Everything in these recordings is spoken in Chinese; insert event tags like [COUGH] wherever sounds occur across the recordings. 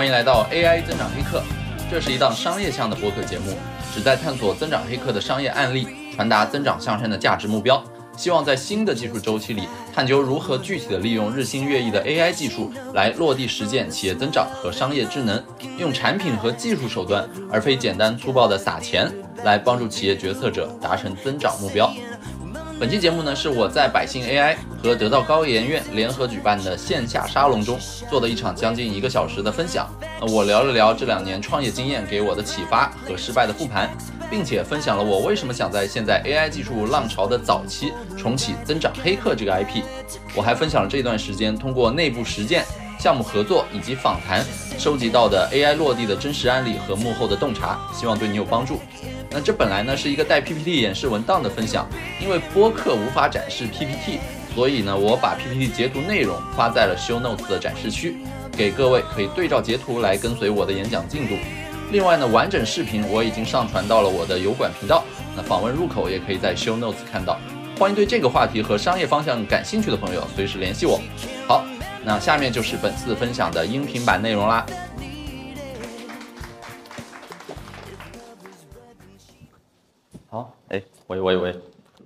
欢迎来到 AI 增长黑客，这是一档商业向的播客节目，旨在探索增长黑客的商业案例，传达增长向善的价值目标。希望在新的技术周期里，探究如何具体的利用日新月异的 AI 技术来落地实践企业增长和商业智能，用产品和技术手段，而非简单粗暴的撒钱，来帮助企业决策者达成增长目标。本期节目呢，是我在百姓 AI 和得到高研院联合举办的线下沙龙中做的一场将近一个小时的分享。那我聊了聊这两年创业经验给我的启发和失败的复盘，并且分享了我为什么想在现在 AI 技术浪潮的早期重启增长黑客这个 IP。我还分享了这段时间通过内部实践、项目合作以及访谈收集到的 AI 落地的真实案例和幕后的洞察，希望对你有帮助。那这本来呢是一个带 PPT 演示文档的分享，因为播客无法展示 PPT，所以呢我把 PPT 截图内容发在了 Show Notes 的展示区，给各位可以对照截图来跟随我的演讲进度。另外呢，完整视频我已经上传到了我的油管频道，那访问入口也可以在 Show Notes 看到。欢迎对这个话题和商业方向感兴趣的朋友随时联系我。好，那下面就是本次分享的音频版内容啦。喂喂喂，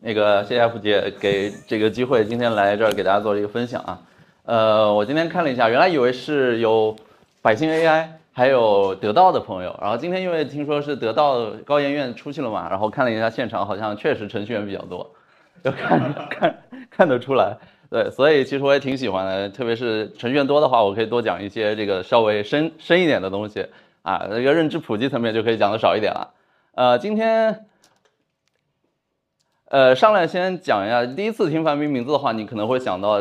那个谢谢福姐给这个机会，今天来这儿给大家做这个分享啊。呃，我今天看了一下，原来以为是有百姓 AI，还有得到的朋友，然后今天因为听说是得到高研院出去了嘛，然后看了一下现场，好像确实程序员比较多，就看 [LAUGHS] 看看得出来，对，所以其实我也挺喜欢的，特别是程序员多的话，我可以多讲一些这个稍微深深一点的东西啊，那个认知普及层面就可以讲的少一点了。呃，今天。呃，上来先讲一下，第一次听范冰冰名字的话，你可能会想到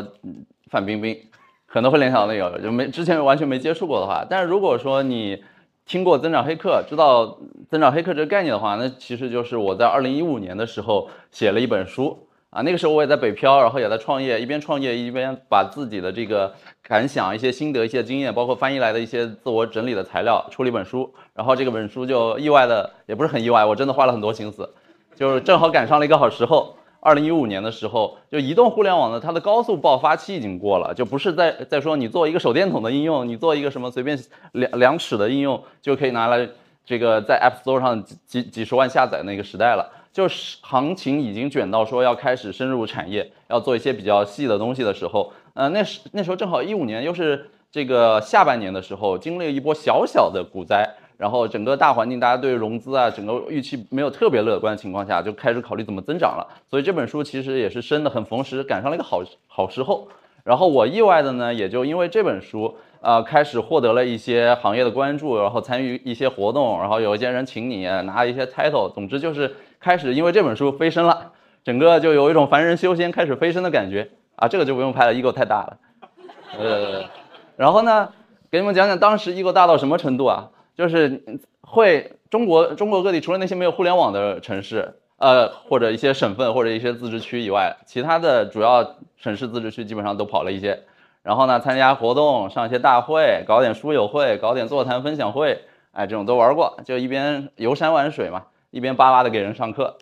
范冰冰，可能会联想到那个，就没之前完全没接触过的话。但是如果说你听过增长黑客，知道增长黑客这个概念的话，那其实就是我在二零一五年的时候写了一本书啊，那个时候我也在北漂，然后也在创业，一边创业一边把自己的这个感想、一些心得、一些经验，包括翻译来的一些自我整理的材料，出了一本书。然后这个本书就意外的，也不是很意外，我真的花了很多心思。就是正好赶上了一个好时候，二零一五年的时候，就移动互联网呢，它的高速爆发期已经过了，就不是在在说你做一个手电筒的应用，你做一个什么随便量量尺的应用就可以拿来这个在 App Store 上几几几十万下载那个时代了，就是行情已经卷到说要开始深入产业，要做一些比较细的东西的时候，呃，那时那时候正好一五年又是这个下半年的时候，经历了一波小小的股灾。然后整个大环境，大家对融资啊，整个预期没有特别乐观的情况下，就开始考虑怎么增长了。所以这本书其实也是生的很逢时，赶上了一个好好时候。然后我意外的呢，也就因为这本书，呃，开始获得了一些行业的关注，然后参与一些活动，然后有一些人请你拿一些 title，总之就是开始因为这本书飞升了，整个就有一种凡人修仙开始飞升的感觉啊。这个就不用拍了，ego 太大了。呃，然后呢，给你们讲讲当时 ego 大到什么程度啊？就是会中国中国各地除了那些没有互联网的城市，呃或者一些省份或者一些自治区以外，其他的主要省市自治区基本上都跑了一些。然后呢，参加活动，上一些大会，搞点书友会，搞点座谈分享会，哎，这种都玩过。就一边游山玩水嘛，一边巴巴的给人上课。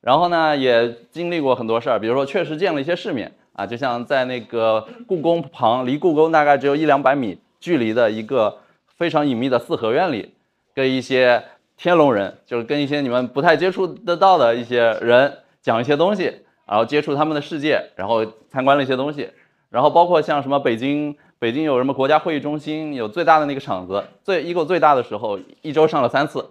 然后呢，也经历过很多事儿，比如说确实见了一些世面啊，就像在那个故宫旁，离故宫大概只有一两百米距离的一个。非常隐秘的四合院里，跟一些天龙人，就是跟一些你们不太接触得到的一些人讲一些东西，然后接触他们的世界，然后参观了一些东西，然后包括像什么北京，北京有什么国家会议中心，有最大的那个场子，最 ego 最大的时候，一周上了三次，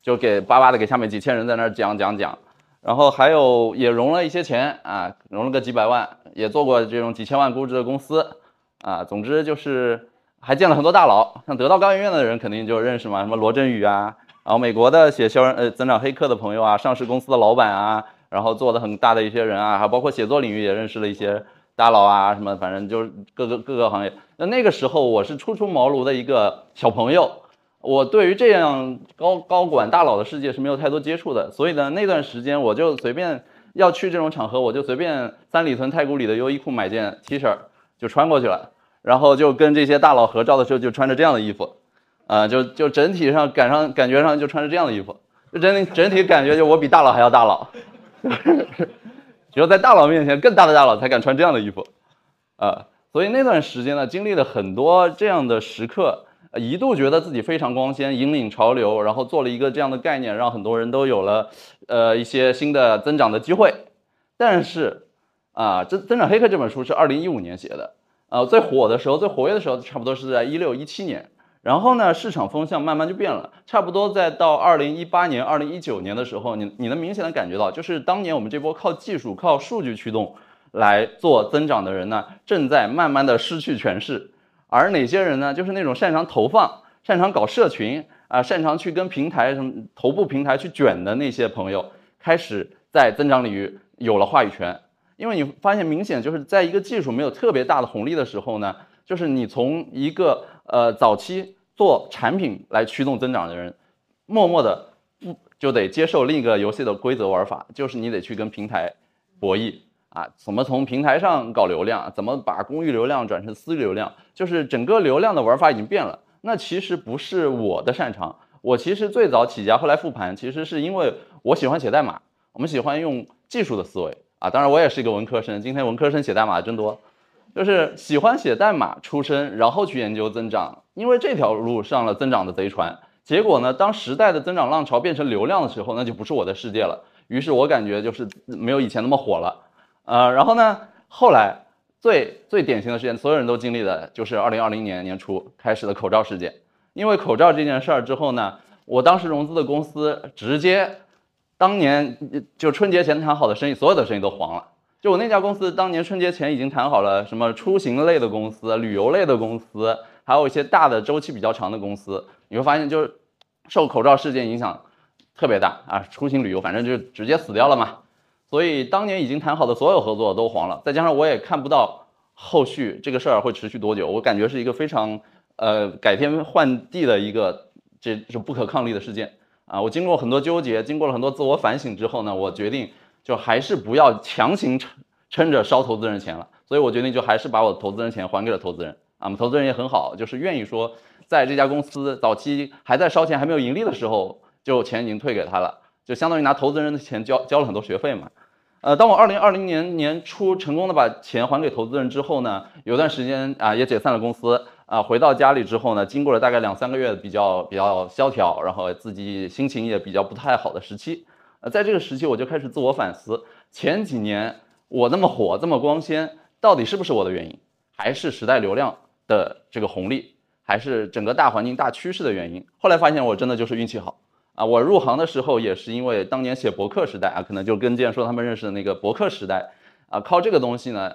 就给巴巴的给下面几千人在那儿讲讲讲，然后还有也融了一些钱啊，融了个几百万，也做过这种几千万估值的公司啊，总之就是。还见了很多大佬，像得到高研院的人肯定就认识嘛，什么罗振宇啊，然后美国的写销呃增长黑客的朋友啊，上市公司的老板啊，然后做的很大的一些人啊，还包括写作领域也认识了一些大佬啊，什么反正就是各个各个行业。那那个时候我是初出茅庐的一个小朋友，我对于这样高高管大佬的世界是没有太多接触的，所以呢那段时间我就随便要去这种场合，我就随便三里屯太古里的优衣库买件 T 恤就穿过去了。然后就跟这些大佬合照的时候，就穿着这样的衣服，啊，就就整体上赶上感觉上就穿着这样的衣服，就整整体感觉就我比大佬还要大佬，[LAUGHS] 只有在大佬面前，更大的大佬才敢穿这样的衣服，啊，所以那段时间呢，经历了很多这样的时刻，一度觉得自己非常光鲜，引领潮流，然后做了一个这样的概念，让很多人都有了呃一些新的增长的机会。但是啊，这《增长黑客》这本书是二零一五年写的，呃，最火的时候、最活跃的时候，差不多是在一六一七年。然后呢，市场风向慢慢就变了，差不多在到二零一八年、二零一九年的时候，你你能明显的感觉到，就是当年我们这波靠技术、靠数据驱动来做增长的人呢，正在慢慢的失去权势。而哪些人呢？就是那种擅长投放、擅长搞社群啊、擅长去跟平台什么头部平台去卷的那些朋友，开始在增长领域有了话语权。因为你发现明显就是在一个技术没有特别大的红利的时候呢，就是你从一个呃早期做产品来驱动增长的人，默默的不就得接受另一个游戏的规则玩法，就是你得去跟平台博弈。啊，怎么从平台上搞流量？怎么把公域流量转成私域流量？就是整个流量的玩法已经变了。那其实不是我的擅长。我其实最早起家，后来复盘，其实是因为我喜欢写代码，我们喜欢用技术的思维啊。当然，我也是一个文科生，今天文科生写代码真多，就是喜欢写代码出身，然后去研究增长，因为这条路上了增长的贼船。结果呢，当时代的增长浪潮变成流量的时候，那就不是我的世界了。于是我感觉就是没有以前那么火了。呃，然后呢？后来最最典型的事件，所有人都经历的就是二零二零年年初开始的口罩事件。因为口罩这件事儿之后呢，我当时融资的公司直接当年就春节前谈好的生意，所有的生意都黄了。就我那家公司，当年春节前已经谈好了什么出行类的公司、旅游类的公司，还有一些大的周期比较长的公司，你会发现就是受口罩事件影响特别大啊，出行旅游反正就直接死掉了嘛。所以当年已经谈好的所有合作都黄了，再加上我也看不到后续这个事儿会持续多久，我感觉是一个非常呃改天换地的一个这是不可抗力的事件啊！我经过很多纠结，经过了很多自我反省之后呢，我决定就还是不要强行撑撑着烧投资人钱了，所以我决定就还是把我投资人钱还给了投资人啊！我们投资人也很好，就是愿意说在这家公司早期还在烧钱还没有盈利的时候，就钱已经退给他了，就相当于拿投资人的钱交交了很多学费嘛。呃，当我二零二零年年初成功的把钱还给投资人之后呢，有段时间啊也解散了公司啊，回到家里之后呢，经过了大概两三个月比较比较萧条，然后自己心情也比较不太好的时期，呃，在这个时期我就开始自我反思，前几年我那么火这么光鲜，到底是不是我的原因，还是时代流量的这个红利，还是整个大环境大趋势的原因？后来发现我真的就是运气好。啊，我入行的时候也是因为当年写博客时代啊，可能就跟建说他们认识的那个博客时代啊，靠这个东西呢，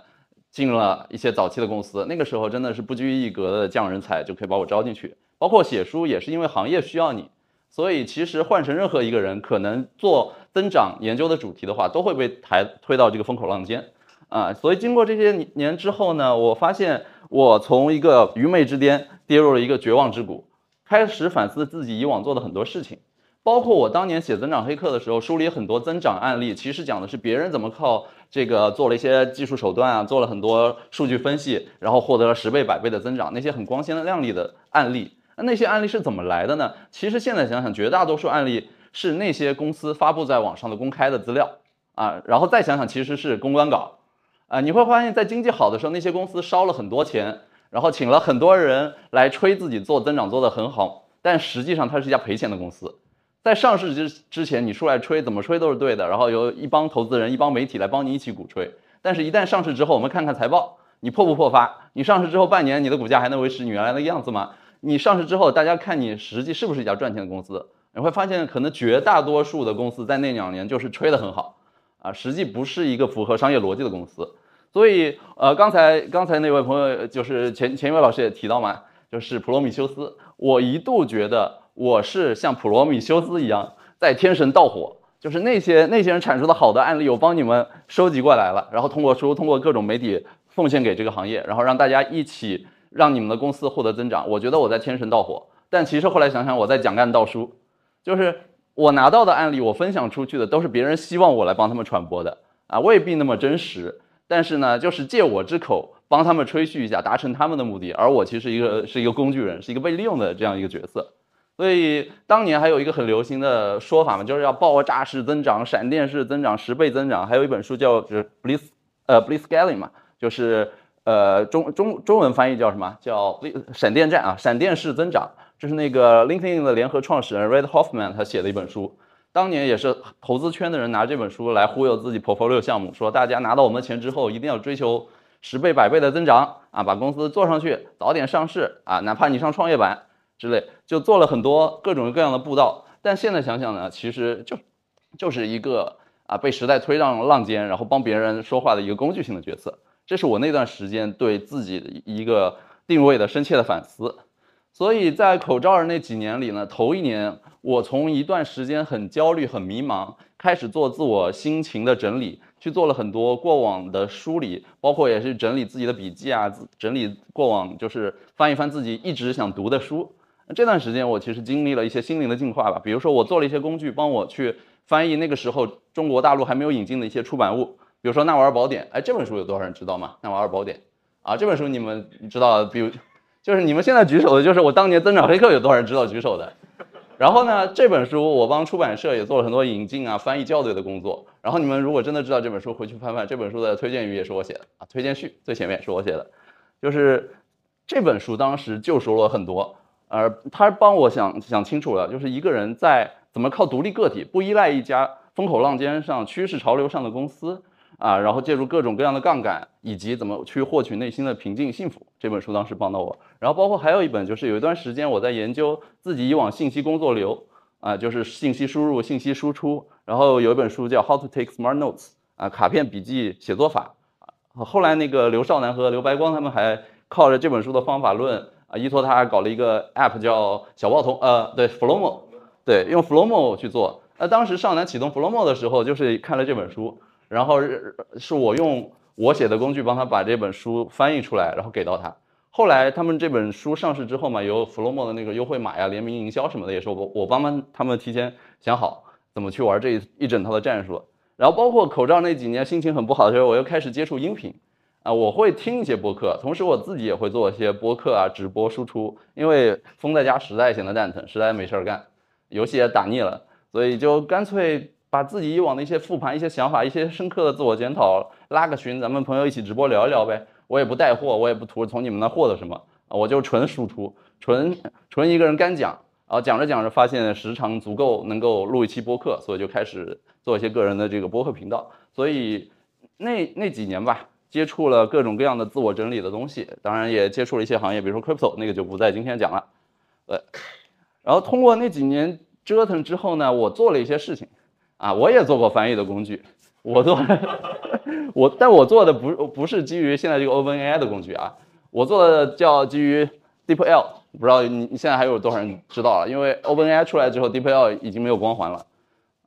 进入了一些早期的公司。那个时候真的是不拘一格的匠人才就可以把我招进去。包括写书也是因为行业需要你，所以其实换成任何一个人，可能做增长研究的主题的话，都会被抬推到这个风口浪尖啊。所以经过这些年之后呢，我发现我从一个愚昧之巅跌入了一个绝望之谷，开始反思自己以往做的很多事情。包括我当年写增长黑客的时候，梳理很多增长案例，其实讲的是别人怎么靠这个做了一些技术手段啊，做了很多数据分析，然后获得了十倍、百倍的增长，那些很光鲜亮丽的案例。那那些案例是怎么来的呢？其实现在想想，绝大多数案例是那些公司发布在网上的公开的资料啊，然后再想想，其实是公关稿啊。你会发现在经济好的时候，那些公司烧了很多钱，然后请了很多人来吹自己做增长做得很好，但实际上它是一家赔钱的公司。在上市之之前，你出来吹怎么吹都是对的，然后有一帮投资人、一帮媒体来帮你一起鼓吹。但是，一旦上市之后，我们看看财报，你破不破发？你上市之后半年，你的股价还能维持你原来的样子吗？你上市之后，大家看你实际是不是一家赚钱的公司？你会发现，可能绝大多数的公司在那两年就是吹得很好啊，实际不是一个符合商业逻辑的公司。所以，呃，刚才刚才那位朋友就是前前一位老师也提到嘛，就是普罗米修斯，我一度觉得。我是像普罗米修斯一样在天神盗火，就是那些那些人产出的好的案例，我帮你们收集过来了，然后通过书，通过各种媒体奉献给这个行业，然后让大家一起让你们的公司获得增长。我觉得我在天神盗火，但其实后来想想，我在讲干道书，就是我拿到的案例，我分享出去的都是别人希望我来帮他们传播的啊，未必那么真实，但是呢，就是借我之口帮他们吹嘘一下，达成他们的目的，而我其实一个是一个工具人，是一个被利用的这样一个角色。所以当年还有一个很流行的说法嘛，就是要爆炸式增长、闪电式增长、十倍增长。还有一本书叫就是 Bliss 呃 Bliss Scaling 嘛，就是呃，中中中文翻译叫什么？叫闪电战啊，闪电式增长。这是那个 LinkedIn 的联合创始人 Red Hoffman 他写的一本书，当年也是投资圈的人拿这本书来忽悠自己 portfolio 项目，说大家拿到我们的钱之后，一定要追求十倍、百倍的增长啊，把公司做上去，早点上市啊，哪怕你上创业板之类，就做了很多各种各样的步道。但现在想想呢，其实就就是一个啊被时代推上浪尖，然后帮别人说话的一个工具性的角色。这是我那段时间对自己的一个定位的深切的反思。所以在口罩的那几年里呢，头一年我从一段时间很焦虑、很迷茫，开始做自我心情的整理，去做了很多过往的梳理，包括也是整理自己的笔记啊，整理过往就是翻一翻自己一直想读的书。那这段时间我其实经历了一些心灵的进化吧，比如说我做了一些工具，帮我去翻译那个时候中国大陆还没有引进的一些出版物，比如说《纳瓦尔宝典》。哎，这本书有多少人知道吗？《纳瓦尔宝典》啊，这本书你们知道？比如。就是你们现在举手的，就是我当年增长黑客有多少人知道举手的？然后呢，这本书我帮出版社也做了很多引进啊、翻译校对的工作。然后你们如果真的知道这本书，回去翻翻这本书的推荐语也是我写的啊，推荐序最前面是我写的。就是这本书当时救赎了很多，而他帮我想想清楚了，就是一个人在怎么靠独立个体，不依赖一家风口浪尖上、趋势潮流上的公司。啊，然后借助各种各样的杠杆，以及怎么去获取内心的平静幸福，这本书当时帮到我。然后包括还有一本，就是有一段时间我在研究自己以往信息工作流，啊，就是信息输入、信息输出。然后有一本书叫《How to Take Smart Notes》，啊，卡片笔记写作法。啊，后来那个刘少南和刘白光他们还靠着这本书的方法论，啊，依托他搞了一个 App 叫小报童，呃，对，Flomo，对，用 Flomo 去做。那当时少南启动 Flomo 的时候，就是看了这本书。然后是我用我写的工具帮他把这本书翻译出来，然后给到他。后来他们这本书上市之后嘛，有 Flomo 的那个优惠码呀、联名营销什么的，也是我我帮帮他们提前想好怎么去玩这一一整套的战术。然后包括口罩那几年心情很不好的时候，我又开始接触音频啊，我会听一些播客，同时我自己也会做一些播客啊、直播输出。因为封在家实在闲得蛋疼，实在没事儿干，游戏也打腻了，所以就干脆。把自己以往的一些复盘、一些想法、一些深刻的自我检讨，拉个群，咱们朋友一起直播聊一聊呗。我也不带货，我也不图从你们那获得什么，我就纯输出，纯纯一个人干讲。然后讲着讲着，发现时长足够，能够录一期播客，所以就开始做一些个人的这个播客频道。所以那那几年吧，接触了各种各样的自我整理的东西，当然也接触了一些行业，比如说 crypto，那个就不在今天讲了。对，然后通过那几年折腾之后呢，我做了一些事情。啊，我也做过翻译的工具，我做，[LAUGHS] 我，但我做的不不是基于现在这个 OpenAI 的工具啊，我做的叫基于 DeepL，不知道你你现在还有多少人知道了？因为 OpenAI 出来之后，DeepL 已经没有光环了。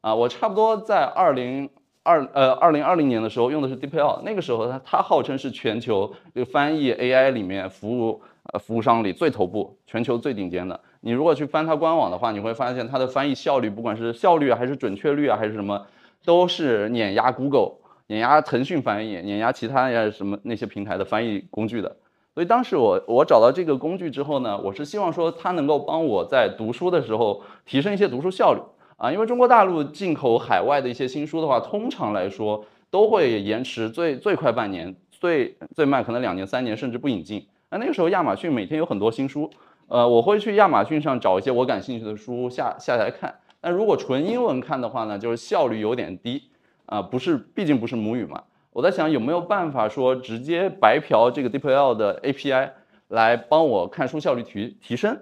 啊，我差不多在二零二呃二零二零年的时候用的是 DeepL，那个时候它它号称是全球这个翻译 AI 里面服务呃服务商里最头部，全球最顶尖的。你如果去翻它官网的话，你会发现它的翻译效率，不管是效率，还是准确率啊，还是什么，都是碾压 Google、碾压腾讯翻译、碾压其他呀什么那些平台的翻译工具的。所以当时我我找到这个工具之后呢，我是希望说它能够帮我在读书的时候提升一些读书效率啊，因为中国大陆进口海外的一些新书的话，通常来说都会延迟最最快半年，最最慢可能两年、三年，甚至不引进。那那个时候亚马逊每天有很多新书。呃，我会去亚马逊上找一些我感兴趣的书下下来看。但如果纯英文看的话呢，就是效率有点低啊，不是，毕竟不是母语嘛。我在想有没有办法说直接白嫖这个 DeepL 的 API 来帮我看书效率提提升。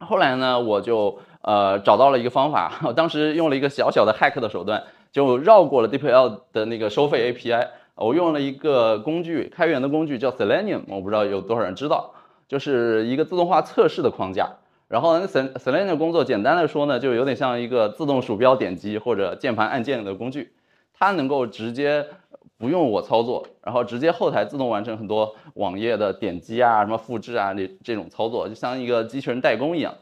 后来呢，我就呃找到了一个方法，[LAUGHS] 我当时用了一个小小的 hack 的手段，就绕过了 DPL 的那个收费 API，我用了一个工具，开源的工具叫 Selenium，我不知道有多少人知道。就是一个自动化测试的框架，然后呢，Selenium 工作简单的说呢，就有点像一个自动鼠标点击或者键盘按键的工具，它能够直接不用我操作，然后直接后台自动完成很多网页的点击啊、什么复制啊这这种操作，就像一个机器人代工一样。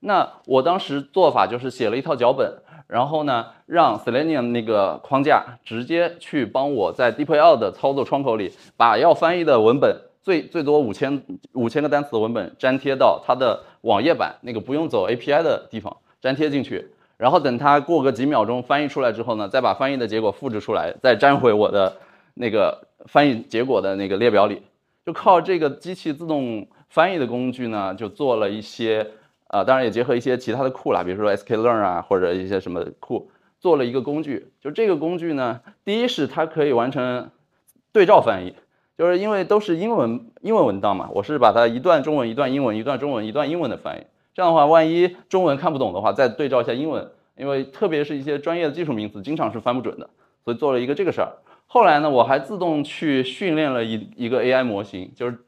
那我当时做法就是写了一套脚本，然后呢，让 Selenium 那个框架直接去帮我在 DeepL 的操作窗口里把要翻译的文本。最最多五千五千个单词的文本粘贴到它的网页版那个不用走 API 的地方粘贴进去，然后等它过个几秒钟翻译出来之后呢，再把翻译的结果复制出来，再粘回我的那个翻译结果的那个列表里。就靠这个机器自动翻译的工具呢，就做了一些，啊，当然也结合一些其他的库啦，比如说 sklearn 啊，或者一些什么库，做了一个工具。就这个工具呢，第一是它可以完成对照翻译，就是因为都是英文英文文档嘛，我是把它一段中文一段英文一段中文一段英文的翻译，这样的话，万一中文看不懂的话，再对照一下英文，因为特别是一些专业的技术名词，经常是翻不准的，所以做了一个这个事儿。后来呢，我还自动去训练了一一个 AI 模型，就是，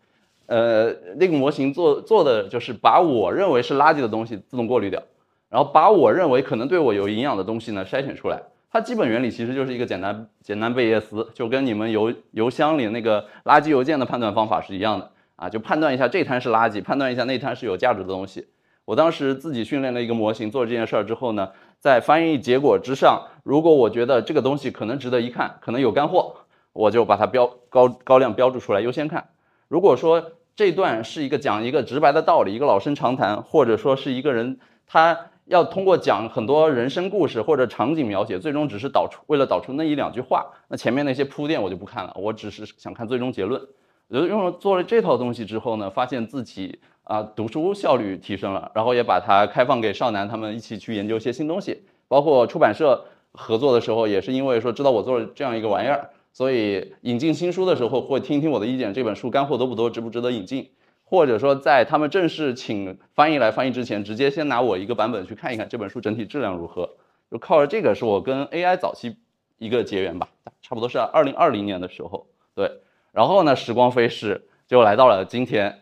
呃，那个模型做做的就是把我认为是垃圾的东西自动过滤掉，然后把我认为可能对我有营养的东西呢筛选出来。它基本原理其实就是一个简单简单贝叶斯，就跟你们邮邮箱里那个垃圾邮件的判断方法是一样的啊，就判断一下这摊是垃圾，判断一下那摊是有价值的东西。我当时自己训练了一个模型做这件事儿之后呢。在翻译结果之上，如果我觉得这个东西可能值得一看，可能有干货，我就把它标高高亮标注出来优先看。如果说这段是一个讲一个直白的道理，一个老生常谈，或者说是一个人他要通过讲很多人生故事或者场景描写，最终只是导出为了导出那一两句话，那前面那些铺垫我就不看了，我只是想看最终结论。我就用了做了这套东西之后呢，发现自己。啊，读书效率提升了，然后也把它开放给少男他们一起去研究一些新东西，包括出版社合作的时候，也是因为说知道我做了这样一个玩意儿，所以引进新书的时候会听听我的意见，这本书干货多不多，值不值得引进，或者说在他们正式请翻译来翻译之前，直接先拿我一个版本去看一看这本书整体质量如何，就靠着这个是我跟 AI 早期一个结缘吧，差不多是二零二零年的时候，对，然后呢，时光飞逝，就来到了今天。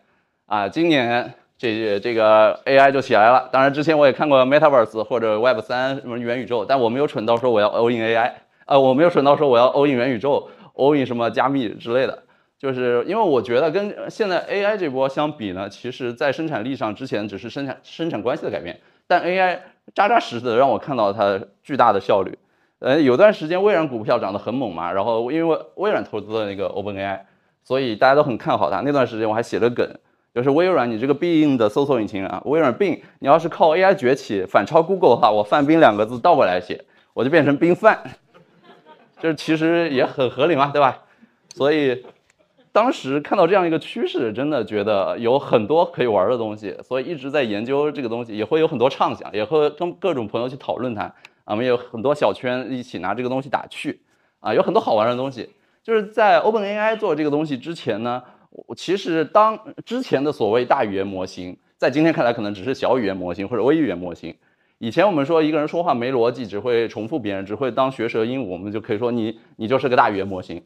啊，今年这这个 AI 就起来了。当然，之前我也看过 Metaverse 或者 Web 三什么元宇宙，但我没有蠢到说我要 all in AI，呃，我没有蠢到说我要 all in 元宇宙，all in 什么加密之类的。就是因为我觉得跟现在 AI 这波相比呢，其实在生产力上之前只是生产生产关系的改变，但 AI 扎扎实实的让我看到它巨大的效率。呃，有段时间微软股票涨得很猛嘛，然后因为微软投资了那个 OpenAI，所以大家都很看好它。那段时间我还写了梗。就是微软，你这个 Bing 的搜索引擎啊，微软 Bing，你要是靠 AI 崛起反超 Google 的话，我范冰两个字倒过来写，我就变成冰范，就是其实也很合理嘛，对吧？所以当时看到这样一个趋势，真的觉得有很多可以玩的东西，所以一直在研究这个东西，也会有很多畅想，也会跟各种朋友去讨论它。我们有很多小圈一起拿这个东西打趣，啊，有很多好玩的东西。就是在 OpenAI 做这个东西之前呢。我其实当之前的所谓大语言模型，在今天看来可能只是小语言模型或者微语言模型。以前我们说一个人说话没逻辑，只会重复别人，只会当学舌鹦鹉，我们就可以说你你就是个大语言模型。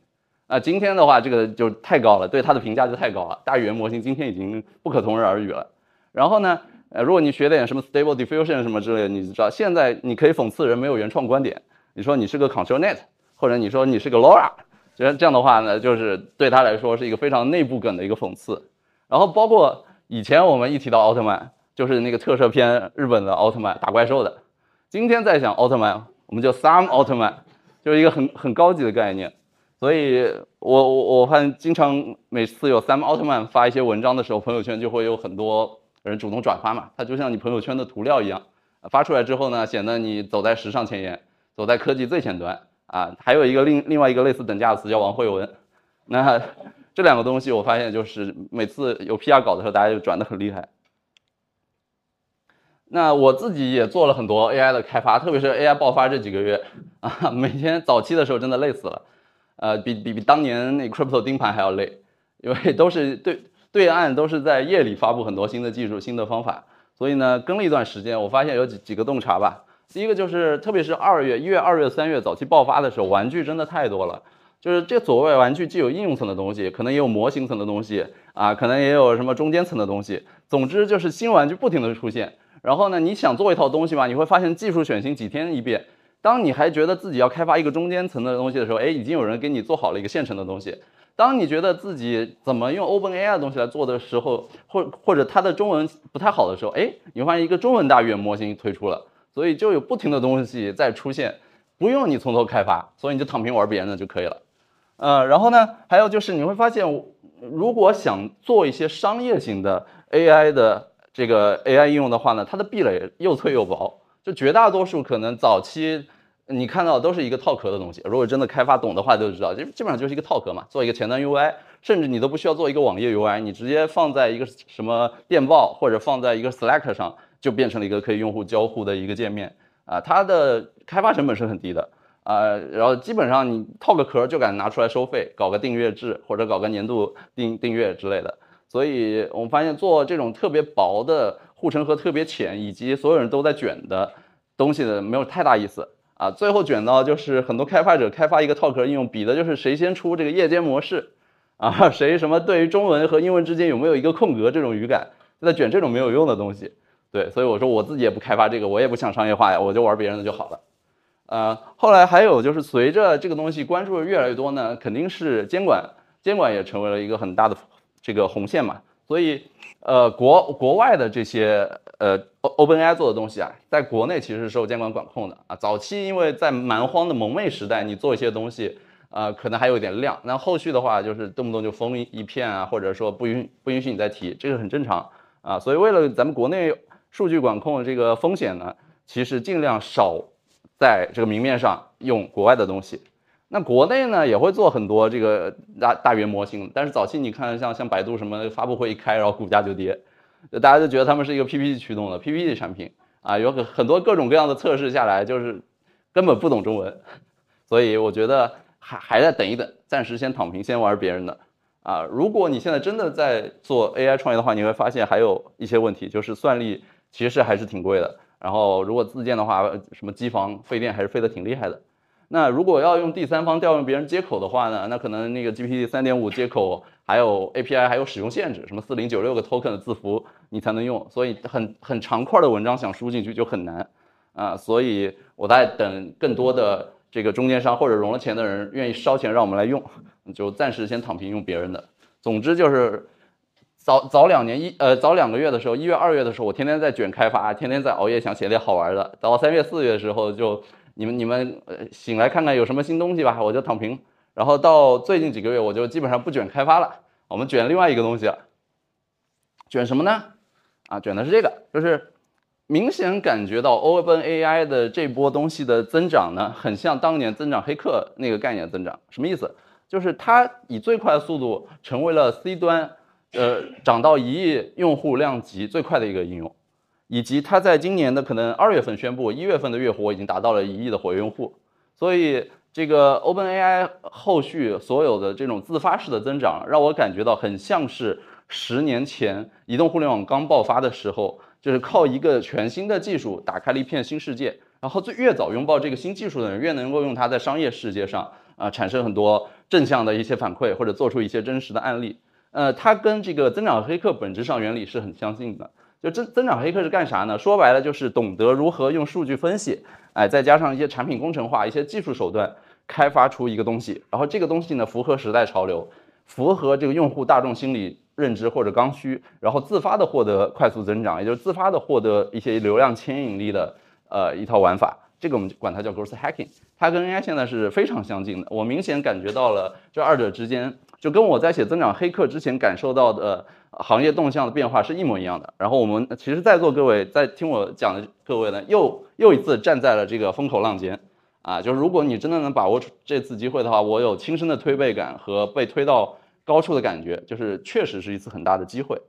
那今天的话，这个就太高了，对他的评价就太高了。大语言模型今天已经不可同日而语了。然后呢，呃，如果你学点什么 Stable Diffusion 什么之类的，你知道现在你可以讽刺人没有原创观点。你说你是个 ControlNet，或者你说你是个 LoRa。这这样的话呢，就是对他来说是一个非常内部梗的一个讽刺。然后包括以前我们一提到奥特曼，就是那个特摄片日本的奥特曼打怪兽的。今天在讲奥特曼，我们叫 Sam 奥特曼，就是一个很很高级的概念。所以我我我看经常每次有 Sam 奥特曼发一些文章的时候，朋友圈就会有很多人主动转发嘛。它就像你朋友圈的涂料一样，发出来之后呢，显得你走在时尚前沿，走在科技最前端。啊，还有一个另另外一个类似等价词叫王慧文，那这两个东西我发现就是每次有 PR 搞的时候，大家就转的很厉害。那我自己也做了很多 AI 的开发，特别是 AI 爆发这几个月啊，每天早期的时候真的累死了，呃，比比比当年那 Crypto 盯盘还要累，因为都是对对岸都是在夜里发布很多新的技术、新的方法，所以呢，跟了一段时间，我发现有几几个洞察吧。第一个就是，特别是二月、一月、二月、三月早期爆发的时候，玩具真的太多了。就是这所谓玩具，既有应用层的东西，可能也有模型层的东西啊，可能也有什么中间层的东西。总之就是新玩具不停的出现。然后呢，你想做一套东西吧，你会发现技术选型几天一变。当你还觉得自己要开发一个中间层的东西的时候，哎，已经有人给你做好了一个现成的东西。当你觉得自己怎么用 OpenAI 的东西来做的时候，或或者它的中文不太好的时候，哎，你发现一个中文大语言模型推出了。所以就有不停的东西在出现，不用你从头开发，所以你就躺平玩别人的就可以了。呃，然后呢，还有就是你会发现，如果想做一些商业型的 AI 的这个 AI 应用的话呢，它的壁垒又脆又薄，就绝大多数可能早期你看到都是一个套壳的东西。如果真的开发懂的话，就知道，基基本上就是一个套壳嘛，做一个前端 UI，甚至你都不需要做一个网页 UI，你直接放在一个什么电报或者放在一个 Slack 上，就变成了一个可以用户交互的一个界面啊。它的开发成本是很低的啊，然后基本上你套个壳就敢拿出来收费，搞个订阅制或者搞个年度订订阅之类的。所以我们发现做这种特别薄的护城河特别浅，以及所有人都在卷的东西的没有太大意思啊。最后卷到就是很多开发者开发一个套壳应用，比的就是谁先出这个夜间模式啊，谁什么对于中文和英文之间有没有一个空格这种语感，在卷这种没有用的东西。对，所以我说我自己也不开发这个，我也不想商业化呀，我就玩别人的就好了。呃，后来还有就是随着这个东西关注的越来越多呢，肯定是监管，监管也成为了一个很大的这个红线嘛。所以，呃，国国外的这些呃 OpenAI 做的东西啊，在国内其实是受监管管控的啊。早期因为在蛮荒的蒙昧时代，你做一些东西，呃，可能还有点亮。那后续的话，就是动不动就封一片啊，或者说不允不允许你再提，这个很正常啊。所以为了咱们国内数据管控这个风险呢，其实尽量少在这个明面上用国外的东西。那国内呢也会做很多这个大大语言模型，但是早期你看像像百度什么发布会一开，然后股价就跌，大家就觉得他们是一个 PPT 驱动的 PPT 产品啊，有很很多各种各样的测试下来，就是根本不懂中文，所以我觉得还还在等一等，暂时先躺平，先玩别人的啊。如果你现在真的在做 AI 创业的话，你会发现还有一些问题，就是算力其实还是挺贵的，然后如果自建的话，什么机房费电还是费的挺厉害的。那如果要用第三方调用别人接口的话呢？那可能那个 GPT 三点五接口还有 API 还有使用限制，什么四零九六个 token 的字符你才能用，所以很很长块的文章想输进去就很难啊。所以我在等更多的这个中间商或者融了钱的人愿意烧钱让我们来用，就暂时先躺平用别人的。总之就是早早两年一呃早两个月的时候，一月二月的时候，我天天在卷开发，天天在熬夜想写点好玩的。到三月四月的时候就。你们你们呃醒来看看有什么新东西吧，我就躺平。然后到最近几个月，我就基本上不卷开发了，我们卷另外一个东西了。卷什么呢？啊，卷的是这个，就是明显感觉到 OpenAI 的这波东西的增长呢，很像当年增长黑客那个概念增长。什么意思？就是它以最快的速度成为了 C 端，呃，涨到一亿用户量级最快的一个应用。以及它在今年的可能二月份宣布，一月份的月活已经达到了一亿的活跃用户，所以这个 OpenAI 后续所有的这种自发式的增长，让我感觉到很像是十年前移动互联网刚爆发的时候，就是靠一个全新的技术打开了一片新世界，然后最越早拥抱这个新技术的人，越能够用它在商业世界上啊产生很多正向的一些反馈，或者做出一些真实的案例。呃，它跟这个增长黑客本质上原理是很相近的。就增增长黑客是干啥呢？说白了就是懂得如何用数据分析，哎，再加上一些产品工程化、一些技术手段，开发出一个东西。然后这个东西呢，符合时代潮流，符合这个用户大众心理认知或者刚需，然后自发的获得快速增长，也就是自发的获得一些流量牵引力的呃一套玩法。这个我们管它叫 growth hacking，它跟 AI 现在是非常相近的。我明显感觉到了这二者之间，就跟我在写增长黑客之前感受到的。行业动向的变化是一模一样的。然后我们其实，在座各位在听我讲的各位呢，又又一次站在了这个风口浪尖啊！就是如果你真的能把握住这次机会的话，我有亲身的推背感和被推到高处的感觉，就是确实是一次很大的机会。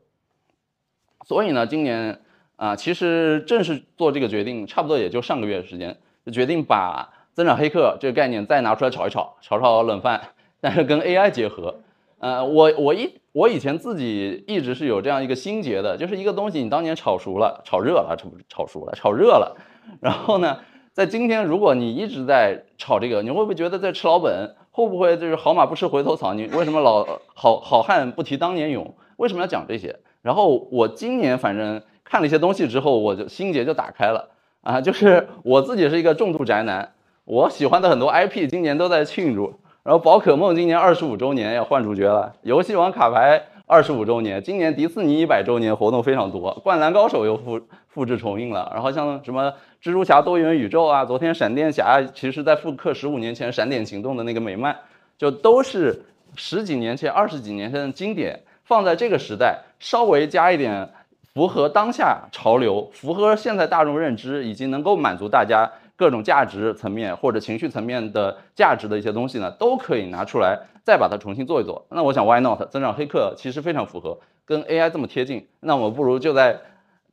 所以呢，今年啊，其实正式做这个决定，差不多也就上个月的时间，就决定把增长黑客这个概念再拿出来炒一炒，炒炒冷饭，但是跟 AI 结合。呃，我我一我以前自己一直是有这样一个心结的，就是一个东西你当年炒熟了、炒热了，炒炒熟了、炒热了，然后呢，在今天如果你一直在炒这个，你会不会觉得在吃老本？会不会就是好马不吃回头草？你为什么老好好汉不提当年勇？为什么要讲这些？然后我今年反正看了一些东西之后，我就心结就打开了啊，就是我自己是一个重度宅男，我喜欢的很多 IP 今年都在庆祝。然后宝可梦今年二十五周年要换主角了，游戏王卡牌二十五周年，今年迪士尼一百周年活动非常多，灌篮高手又复复制重映了，然后像什么蜘蛛侠多元宇宙啊，昨天闪电侠其实在复刻十五年前闪电行动的那个美漫，就都是十几年前、二十几年前的经典，放在这个时代稍微加一点符合当下潮流、符合现在大众认知以及能够满足大家各种价值层面或者情绪层面的价值的一些东西呢，都可以拿出来再把它重新做一做。那我想，Why not？增长黑客其实非常符合，跟 AI 这么贴近，那我们不如就在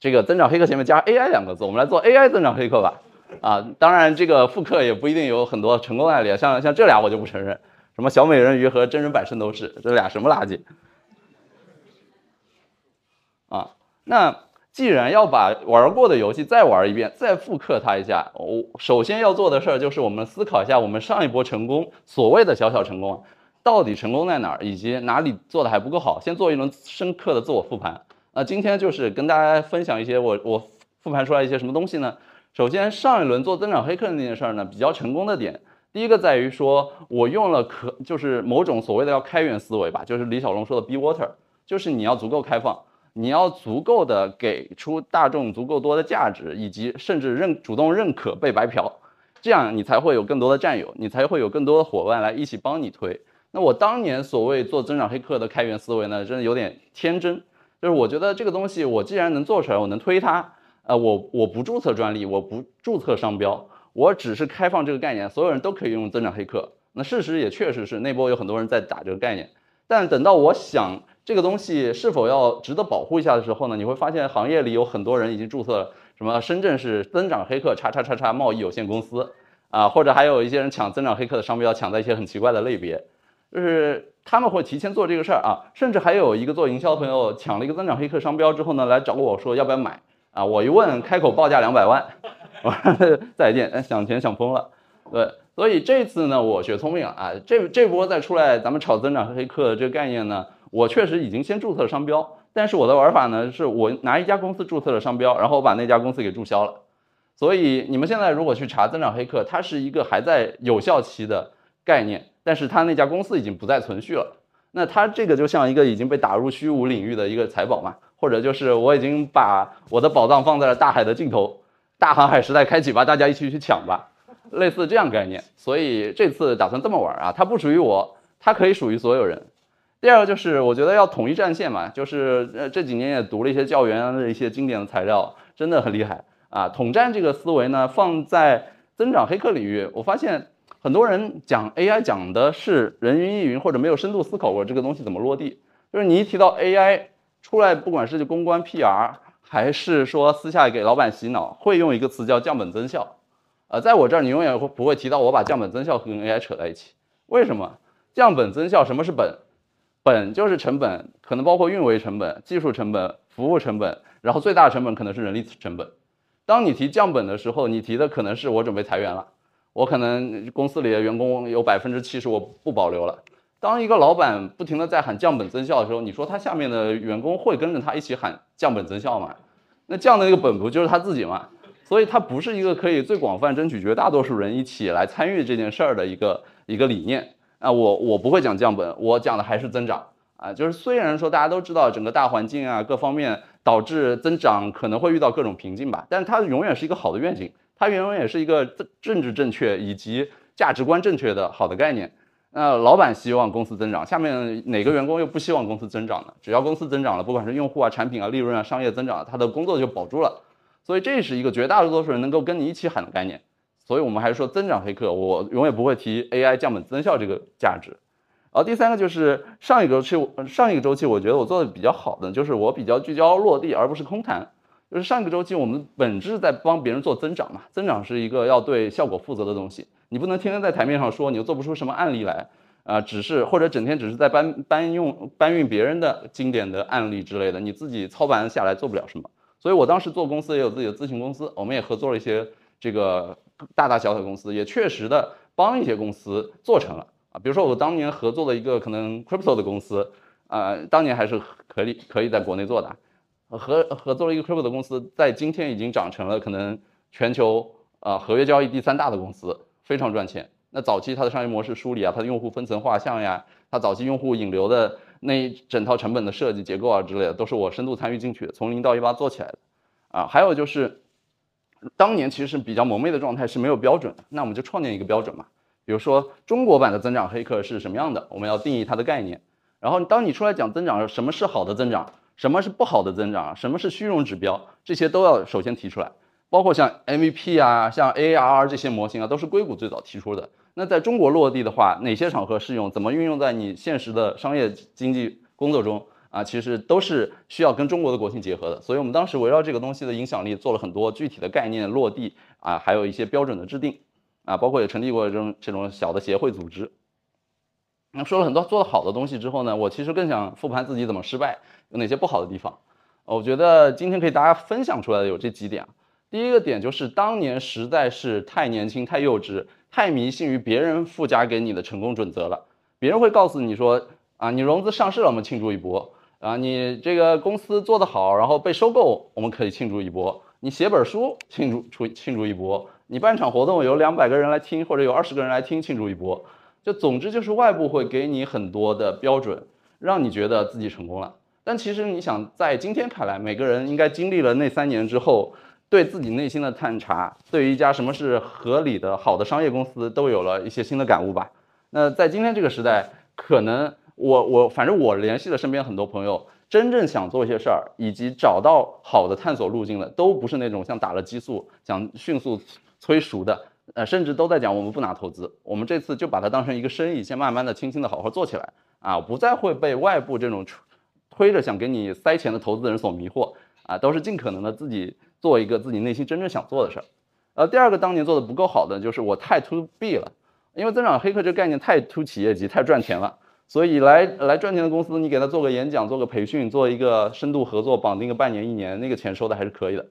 这个增长黑客前面加 AI 两个字，我们来做 AI 增长黑客吧。啊，当然这个复刻也不一定有很多成功案例，像像这俩我就不承认，什么小美人鱼和真人版圣斗士，这俩什么垃圾？啊，那。既然要把玩过的游戏再玩一遍，再复刻它一下，我首先要做的事儿就是我们思考一下，我们上一波成功所谓的小小成功，到底成功在哪儿，以及哪里做的还不够好，先做一轮深刻的自我复盘。那今天就是跟大家分享一些我我复盘出来一些什么东西呢？首先上一轮做增长黑客的那件事儿呢，比较成功的点，第一个在于说我用了可就是某种所谓的要开源思维吧，就是李小龙说的 be water，就是你要足够开放。你要足够的给出大众足够多的价值，以及甚至认主动认可被白嫖，这样你才会有更多的战友，你才会有更多的伙伴来一起帮你推。那我当年所谓做增长黑客的开源思维呢，真的有点天真，就是我觉得这个东西我既然能做出来，我能推它，呃，我我不注册专利，我不注册商标，我只是开放这个概念，所有人都可以用增长黑客。那事实也确实是那波有很多人在打这个概念，但等到我想。这个东西是否要值得保护一下的时候呢？你会发现行业里有很多人已经注册了什么深圳市增长黑客叉叉叉叉贸易有限公司啊，或者还有一些人抢增长黑客的商标，抢在一些很奇怪的类别，就是他们会提前做这个事儿啊，甚至还有一个做营销的朋友抢了一个增长黑客商标之后呢，来找我说要不要买啊？我一问，开口报价两百万，我 [LAUGHS] 再见，想钱想疯了。对，所以这次呢，我学聪明了啊，这这波再出来咱们炒增长黑客这个概念呢。我确实已经先注册了商标，但是我的玩法呢，是我拿一家公司注册了商标，然后我把那家公司给注销了。所以你们现在如果去查增长黑客，它是一个还在有效期的概念，但是它那家公司已经不再存续了。那它这个就像一个已经被打入虚无领域的一个财宝嘛，或者就是我已经把我的宝藏放在了大海的尽头，大航海时代开启吧，大家一起去抢吧，类似这样概念。所以这次打算这么玩啊，它不属于我，它可以属于所有人。第二个就是我觉得要统一战线嘛，就是呃这几年也读了一些教员的一些经典的材料，真的很厉害啊。统战这个思维呢，放在增长黑客领域，我发现很多人讲 AI 讲的是人云亦云，或者没有深度思考过这个东西怎么落地。就是你一提到 AI 出来，不管是公关 PR，还是说私下给老板洗脑，会用一个词叫降本增效。呃，在我这儿你永远会不会提到我把降本增效跟 AI 扯在一起？为什么？降本增效，什么是本？本就是成本，可能包括运维成本、技术成本、服务成本，然后最大成本可能是人力成本。当你提降本的时候，你提的可能是我准备裁员了，我可能公司里的员工有百分之七十我不保留了。当一个老板不停的在喊降本增效的时候，你说他下面的员工会跟着他一起喊降本增效吗？那降的那个本不就是他自己吗？所以它不是一个可以最广泛争取绝大多数人一起来参与这件事儿的一个一个理念。啊，我我不会讲降本，我讲的还是增长啊。就是虽然说大家都知道整个大环境啊各方面导致增长可能会遇到各种瓶颈吧，但它永远是一个好的愿景，它永远也是一个政治正确以及价值观正确的好的概念。那老板希望公司增长，下面哪个员工又不希望公司增长呢？只要公司增长了，不管是用户啊、产品啊、利润啊、商业增长，他的工作就保住了。所以这是一个绝大多数人能够跟你一起喊的概念。所以，我们还是说增长黑客，我永远不会提 AI 降本增效这个价值。然后第三个就是上一个周期，上一个周期我觉得我做的比较好的，就是我比较聚焦落地，而不是空谈。就是上一个周期我们本质在帮别人做增长嘛，增长是一个要对效果负责的东西，你不能天天在台面上说，你又做不出什么案例来啊，只是或者整天只是在搬搬用搬运别人的经典的案例之类的，你自己操盘下来做不了什么。所以我当时做公司也有自己的咨询公司，我们也合作了一些这个。大大小小公司也确实的帮一些公司做成了啊，比如说我当年合作的一个可能 crypto 的公司啊，当年还是可以可以在国内做的，合合作了一个 crypto 的公司，在今天已经长成了可能全球啊合约交易第三大的公司，非常赚钱。那早期它的商业模式梳理啊，它的用户分层画像呀，它早期用户引流的那一整套成本的设计结构啊之类的，都是我深度参与进去，从零到一八做起来的啊。还有就是。当年其实是比较蒙昧的状态，是没有标准的。那我们就创建一个标准嘛。比如说中国版的增长黑客是什么样的，我们要定义它的概念。然后当你出来讲增长，什么是好的增长，什么是不好的增长，什么是虚荣指标，这些都要首先提出来。包括像 MVP 啊、像 ARR 这些模型啊，都是硅谷最早提出的。那在中国落地的话，哪些场合适用？怎么运用在你现实的商业经济工作中啊？其实都是需要跟中国的国情结合的。所以我们当时围绕这个东西的影响力，做了很多具体的概念落地啊，还有一些标准的制定啊，包括也成立过这种这种小的协会组织。那说了很多做的好的东西之后呢，我其实更想复盘自己怎么失败，有哪些不好的地方。我觉得今天可以大家分享出来的有这几点啊。第一个点就是当年实在是太年轻、太幼稚。太迷信于别人附加给你的成功准则了，别人会告诉你说啊，你融资上市了，我们庆祝一波啊，你这个公司做得好，然后被收购，我们可以庆祝一波，你写本书庆祝出庆祝一波，你办场活动有两百个人来听，或者有二十个人来听，庆祝一波，就总之就是外部会给你很多的标准，让你觉得自己成功了。但其实你想在今天看来，每个人应该经历了那三年之后。对自己内心的探查，对于一家什么是合理的好的商业公司，都有了一些新的感悟吧。那在今天这个时代，可能我我反正我联系了身边很多朋友，真正想做一些事儿，以及找到好的探索路径的，都不是那种像打了激素想迅速催熟的，呃，甚至都在讲我们不拿投资，我们这次就把它当成一个生意，先慢慢的、轻轻的好好做起来啊，不再会被外部这种推着想给你塞钱的投资人所迷惑啊，都是尽可能的自己。做一个自己内心真正想做的事儿，呃，第二个当年做的不够好的就是我太 to B 了，因为增长黑客这个概念太 to 企业级，太赚钱了，所以来来赚钱的公司，你给他做个演讲，做个培训，做一个深度合作，绑定个半年一年，那个钱收的还是可以的，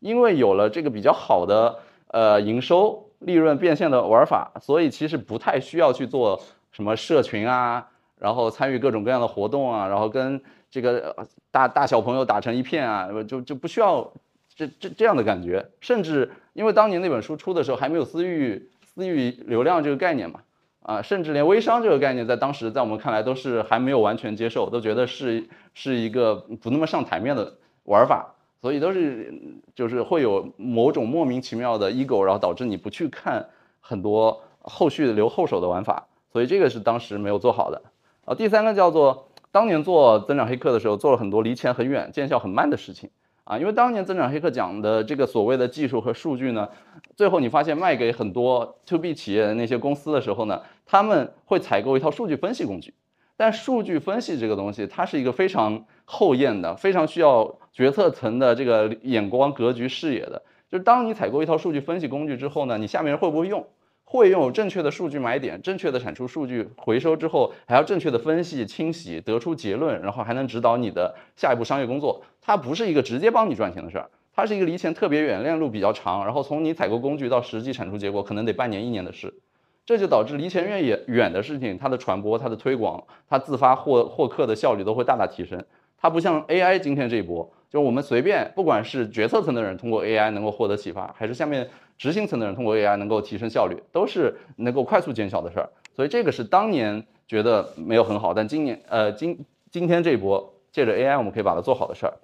因为有了这个比较好的呃营收利润变现的玩法，所以其实不太需要去做什么社群啊，然后参与各种各样的活动啊，然后跟这个大大小朋友打成一片啊，就就不需要。这这这样的感觉，甚至因为当年那本书出的时候还没有私域私域流量这个概念嘛，啊，甚至连微商这个概念在当时在我们看来都是还没有完全接受，都觉得是是一个不那么上台面的玩法，所以都是就是会有某种莫名其妙的 ego，然后导致你不去看很多后续留后手的玩法，所以这个是当时没有做好的。啊，第三个叫做当年做增长黑客的时候做了很多离钱很远、见效很慢的事情。啊，因为当年增长黑客讲的这个所谓的技术和数据呢，最后你发现卖给很多 to B 企业的那些公司的时候呢，他们会采购一套数据分析工具，但数据分析这个东西，它是一个非常后验的，非常需要决策层的这个眼光、格局、视野的。就是当你采购一套数据分析工具之后呢，你下面人会不会用？会用正确的数据买点，正确的产出数据回收之后，还要正确的分析清洗，得出结论，然后还能指导你的下一步商业工作。它不是一个直接帮你赚钱的事儿，它是一个离钱特别远、链路比较长，然后从你采购工具到实际产出结果，可能得半年一年的事。这就导致离钱越远远的事情，它的传播、它的推广、它自发获获客的效率都会大大提升。它不像 AI 今天这一波，就是我们随便，不管是决策层的人通过 AI 能够获得启发，还是下面。执行层的人通过 AI 能够提升效率，都是能够快速见效的事儿，所以这个是当年觉得没有很好，但今年呃今今天这一波借着 AI 我们可以把它做好的事儿。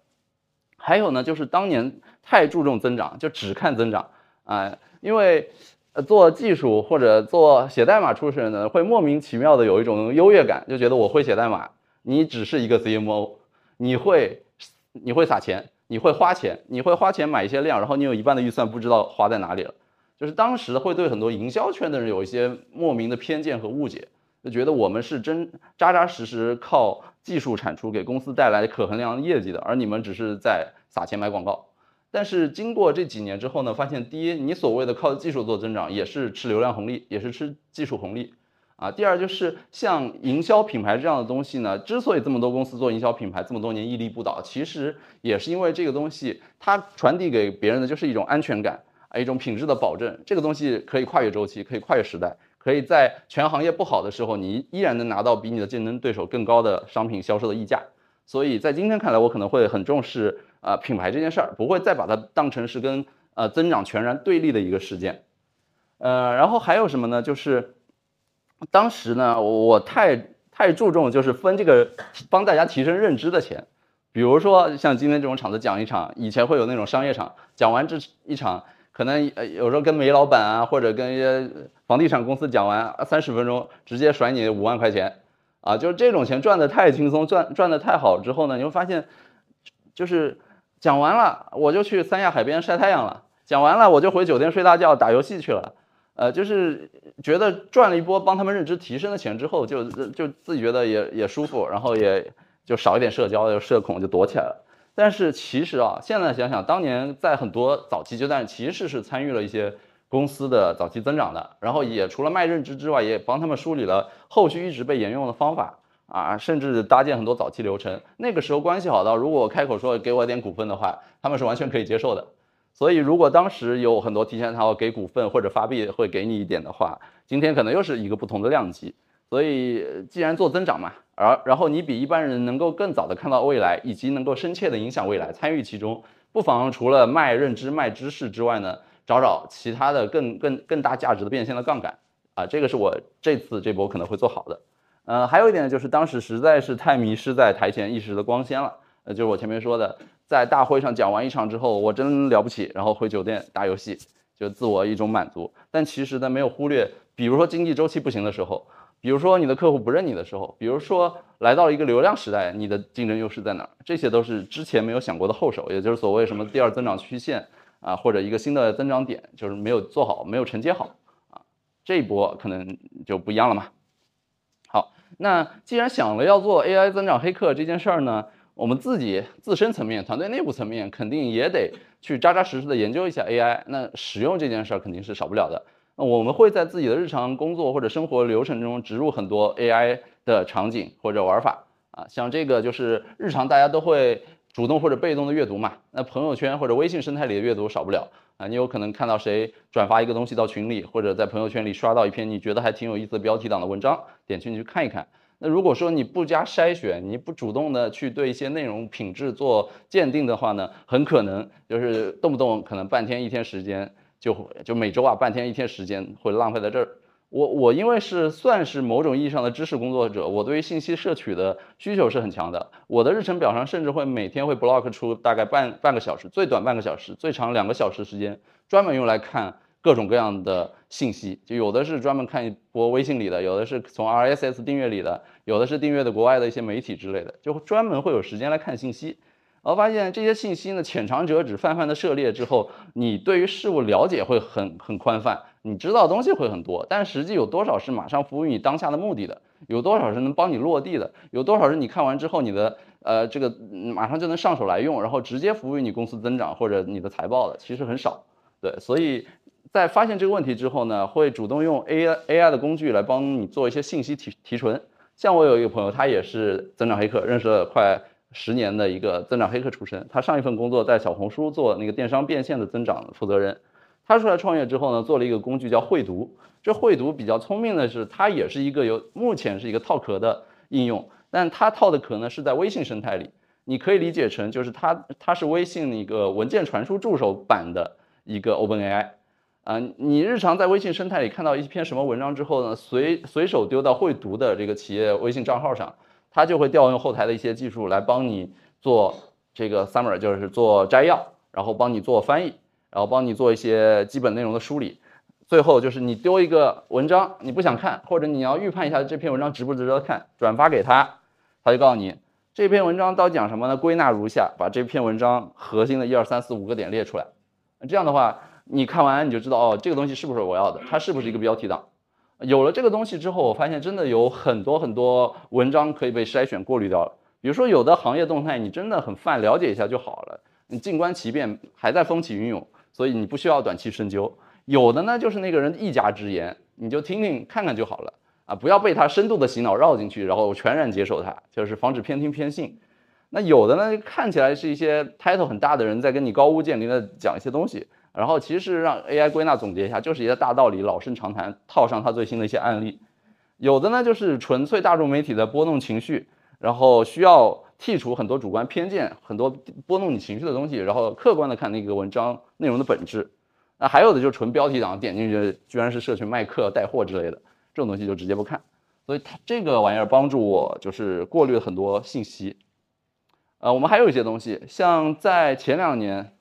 还有呢，就是当年太注重增长，就只看增长啊，因为呃做技术或者做写代码出身的会莫名其妙的有一种优越感，就觉得我会写代码，你只是一个 CMO，你会你会撒钱。你会花钱，你会花钱买一些量，然后你有一半的预算不知道花在哪里了，就是当时会对很多营销圈的人有一些莫名的偏见和误解，就觉得我们是真扎扎实实靠技术产出给公司带来可衡量业绩的，而你们只是在撒钱买广告。但是经过这几年之后呢，发现第一，你所谓的靠技术做增长，也是吃流量红利，也是吃技术红利。啊，第二就是像营销品牌这样的东西呢，之所以这么多公司做营销品牌这么多年屹立不倒，其实也是因为这个东西它传递给别人的就是一种安全感啊，一种品质的保证。这个东西可以跨越周期，可以跨越时代，可以在全行业不好的时候，你依然能拿到比你的竞争对手更高的商品销售的溢价。所以在今天看来，我可能会很重视啊品牌这件事儿，不会再把它当成是跟呃增长全然对立的一个事件。呃，然后还有什么呢？就是。当时呢，我太太注重就是分这个帮大家提升认知的钱，比如说像今天这种场子讲一场，以前会有那种商业场，讲完这一场，可能呃有时候跟煤老板啊，或者跟一些房地产公司讲完三十分钟，直接甩你五万块钱，啊，就是这种钱赚的太轻松，赚赚的太好之后呢，你会发现，就是讲完了我就去三亚海边晒太阳了。讲完了我就回酒店睡大觉、打游戏去了。呃，就是觉得赚了一波帮他们认知提升的钱之后，就就自己觉得也也舒服，然后也就少一点社交，就社恐就躲起来了。但是其实啊，现在想想，当年在很多早期阶段，其实是参与了一些公司的早期增长的，然后也除了卖认知之外，也帮他们梳理了后续一直被沿用的方法啊，甚至搭建很多早期流程。那个时候关系好到，如果我开口说给我点股份的话，他们是完全可以接受的。所以，如果当时有很多提前套给股份或者发币会给你一点的话，今天可能又是一个不同的量级。所以，既然做增长嘛，而然后你比一般人能够更早的看到未来，以及能够深切的影响未来，参与其中，不妨除了卖认知、卖知识之外呢，找找其他的更更更大价值的变现的杠杆啊，这个是我这次这波可能会做好的。呃，还有一点呢就是当时实在是太迷失在台前一时的光鲜了，呃，就是我前面说的。在大会上讲完一场之后，我真了不起，然后回酒店打游戏，就自我一种满足。但其实呢，没有忽略，比如说经济周期不行的时候，比如说你的客户不认你的时候，比如说来到了一个流量时代，你的竞争优势在哪儿？这些都是之前没有想过的后手，也就是所谓什么第二增长曲线啊，或者一个新的增长点，就是没有做好，没有承接好啊，这一波可能就不一样了嘛。好，那既然想了要做 AI 增长黑客这件事儿呢？我们自己自身层面、团队内部层面，肯定也得去扎扎实实的研究一下 AI。那使用这件事儿肯定是少不了的。那我们会在自己的日常工作或者生活流程中植入很多 AI 的场景或者玩法啊，像这个就是日常大家都会主动或者被动的阅读嘛。那朋友圈或者微信生态里的阅读少不了啊，你有可能看到谁转发一个东西到群里，或者在朋友圈里刷到一篇你觉得还挺有意思的标题党的文章，点进去看一看。那如果说你不加筛选，你不主动的去对一些内容品质做鉴定的话呢，很可能就是动不动可能半天一天时间就就每周啊半天一天时间会浪费在这儿。我我因为是算是某种意义上的知识工作者，我对于信息摄取的需求是很强的。我的日程表上甚至会每天会 block 出大概半半个小时，最短半个小时，最长两个小时时间，专门用来看。各种各样的信息，就有的是专门看一波微信里的，有的是从 RSS 订阅里的，有的是订阅的国外的一些媒体之类的，就专门会有时间来看信息。我发现这些信息呢，浅尝辄止、泛泛的涉猎之后，你对于事物了解会很很宽泛，你知道的东西会很多，但实际有多少是马上服务于你当下的目的的？有多少是能帮你落地的？有多少是你看完之后你的呃这个马上就能上手来用，然后直接服务于你公司增长或者你的财报的？其实很少。对，所以。在发现这个问题之后呢，会主动用 A I A I 的工具来帮你做一些信息提提纯。像我有一个朋友，他也是增长黑客，认识了快十年的一个增长黑客出身。他上一份工作在小红书做那个电商变现的增长负责人。他出来创业之后呢，做了一个工具叫会读。这会读比较聪明的是，它也是一个有目前是一个套壳的应用，但它套的壳呢是在微信生态里。你可以理解成就是它它是微信一个文件传输助手版的一个 Open A I。啊，你日常在微信生态里看到一篇什么文章之后呢，随随手丢到会读的这个企业微信账号上，它就会调用后台的一些技术来帮你做这个 summary，就是做摘要，然后帮你做翻译，然后帮你做一些基本内容的梳理。最后就是你丢一个文章，你不想看，或者你要预判一下这篇文章值不值得看，转发给他，他就告诉你这篇文章到底讲什么呢？归纳如下，把这篇文章核心的一二三四五个点列出来。这样的话。你看完你就知道哦，这个东西是不是我要的？它是不是一个标题党？有了这个东西之后，我发现真的有很多很多文章可以被筛选过滤掉了。比如说有的行业动态，你真的很泛，了解一下就好了。你静观其变，还在风起云涌，所以你不需要短期深究。有的呢，就是那个人一家之言，你就听听看看就好了啊，不要被他深度的洗脑绕进去，然后全然接受他，就是防止偏听偏信。那有的呢，看起来是一些 title 很大的人在跟你高屋建瓴的讲一些东西。然后其实让 AI 归纳总结一下，就是一些大道理、老生常谈，套上他最新的一些案例。有的呢就是纯粹大众媒体的波动情绪，然后需要剔除很多主观偏见、很多拨弄你情绪的东西，然后客观的看那个文章内容的本质。那还有的就是纯标题党，点进去居然是社群卖课、带货之类的，这种东西就直接不看。所以它这个玩意儿帮助我就是过滤了很多信息。呃，我们还有一些东西，像在前两年。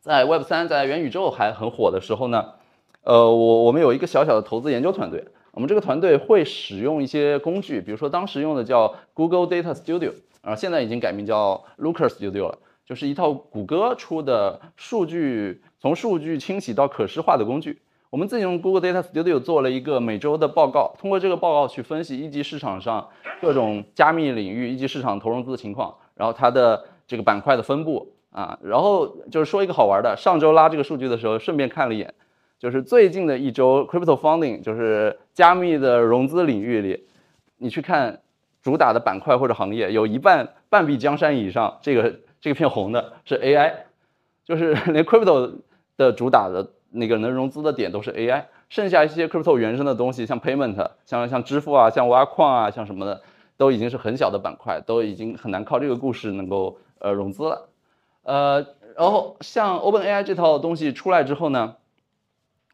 在 Web 三在元宇宙还很火的时候呢，呃，我我们有一个小小的投资研究团队，我们这个团队会使用一些工具，比如说当时用的叫 Google Data Studio，啊，现在已经改名叫 Looker Studio 了。就是一套谷歌出的数据从数据清洗到可视化的工具。我们自己用 Google Data Studio 做了一个每周的报告，通过这个报告去分析一级市场上各种加密领域一级市场投融资的情况，然后它的这个板块的分布啊，然后就是说一个好玩的，上周拉这个数据的时候，顺便看了一眼，就是最近的一周 Crypto Funding，就是加密的融资领域里，你去看主打的板块或者行业，有一半半壁江山以上，这个这个片红的是 AI，就是 [LAUGHS] 连 Crypto 的主打的。那个能融资的点都是 AI，剩下一些 crypto 原生的东西，像 payment，像像支付啊，像挖矿啊，像什么的，都已经是很小的板块，都已经很难靠这个故事能够呃融资了。呃，然后像 OpenAI 这套东西出来之后呢，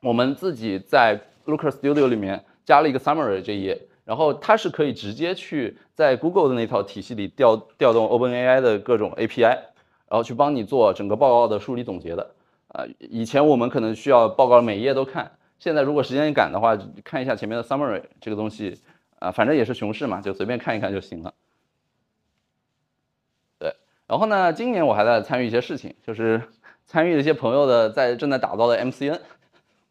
我们自己在 Looker Studio 里面加了一个 summary 这一页，然后它是可以直接去在 Google 的那套体系里调调动 OpenAI 的各种 API，然后去帮你做整个报告的梳理总结的。啊，以前我们可能需要报告每一页都看，现在如果时间赶的话，看一下前面的 summary 这个东西，啊，反正也是熊市嘛，就随便看一看就行了。对，然后呢，今年我还在参与一些事情，就是参与一些朋友的在正在打造的 MCN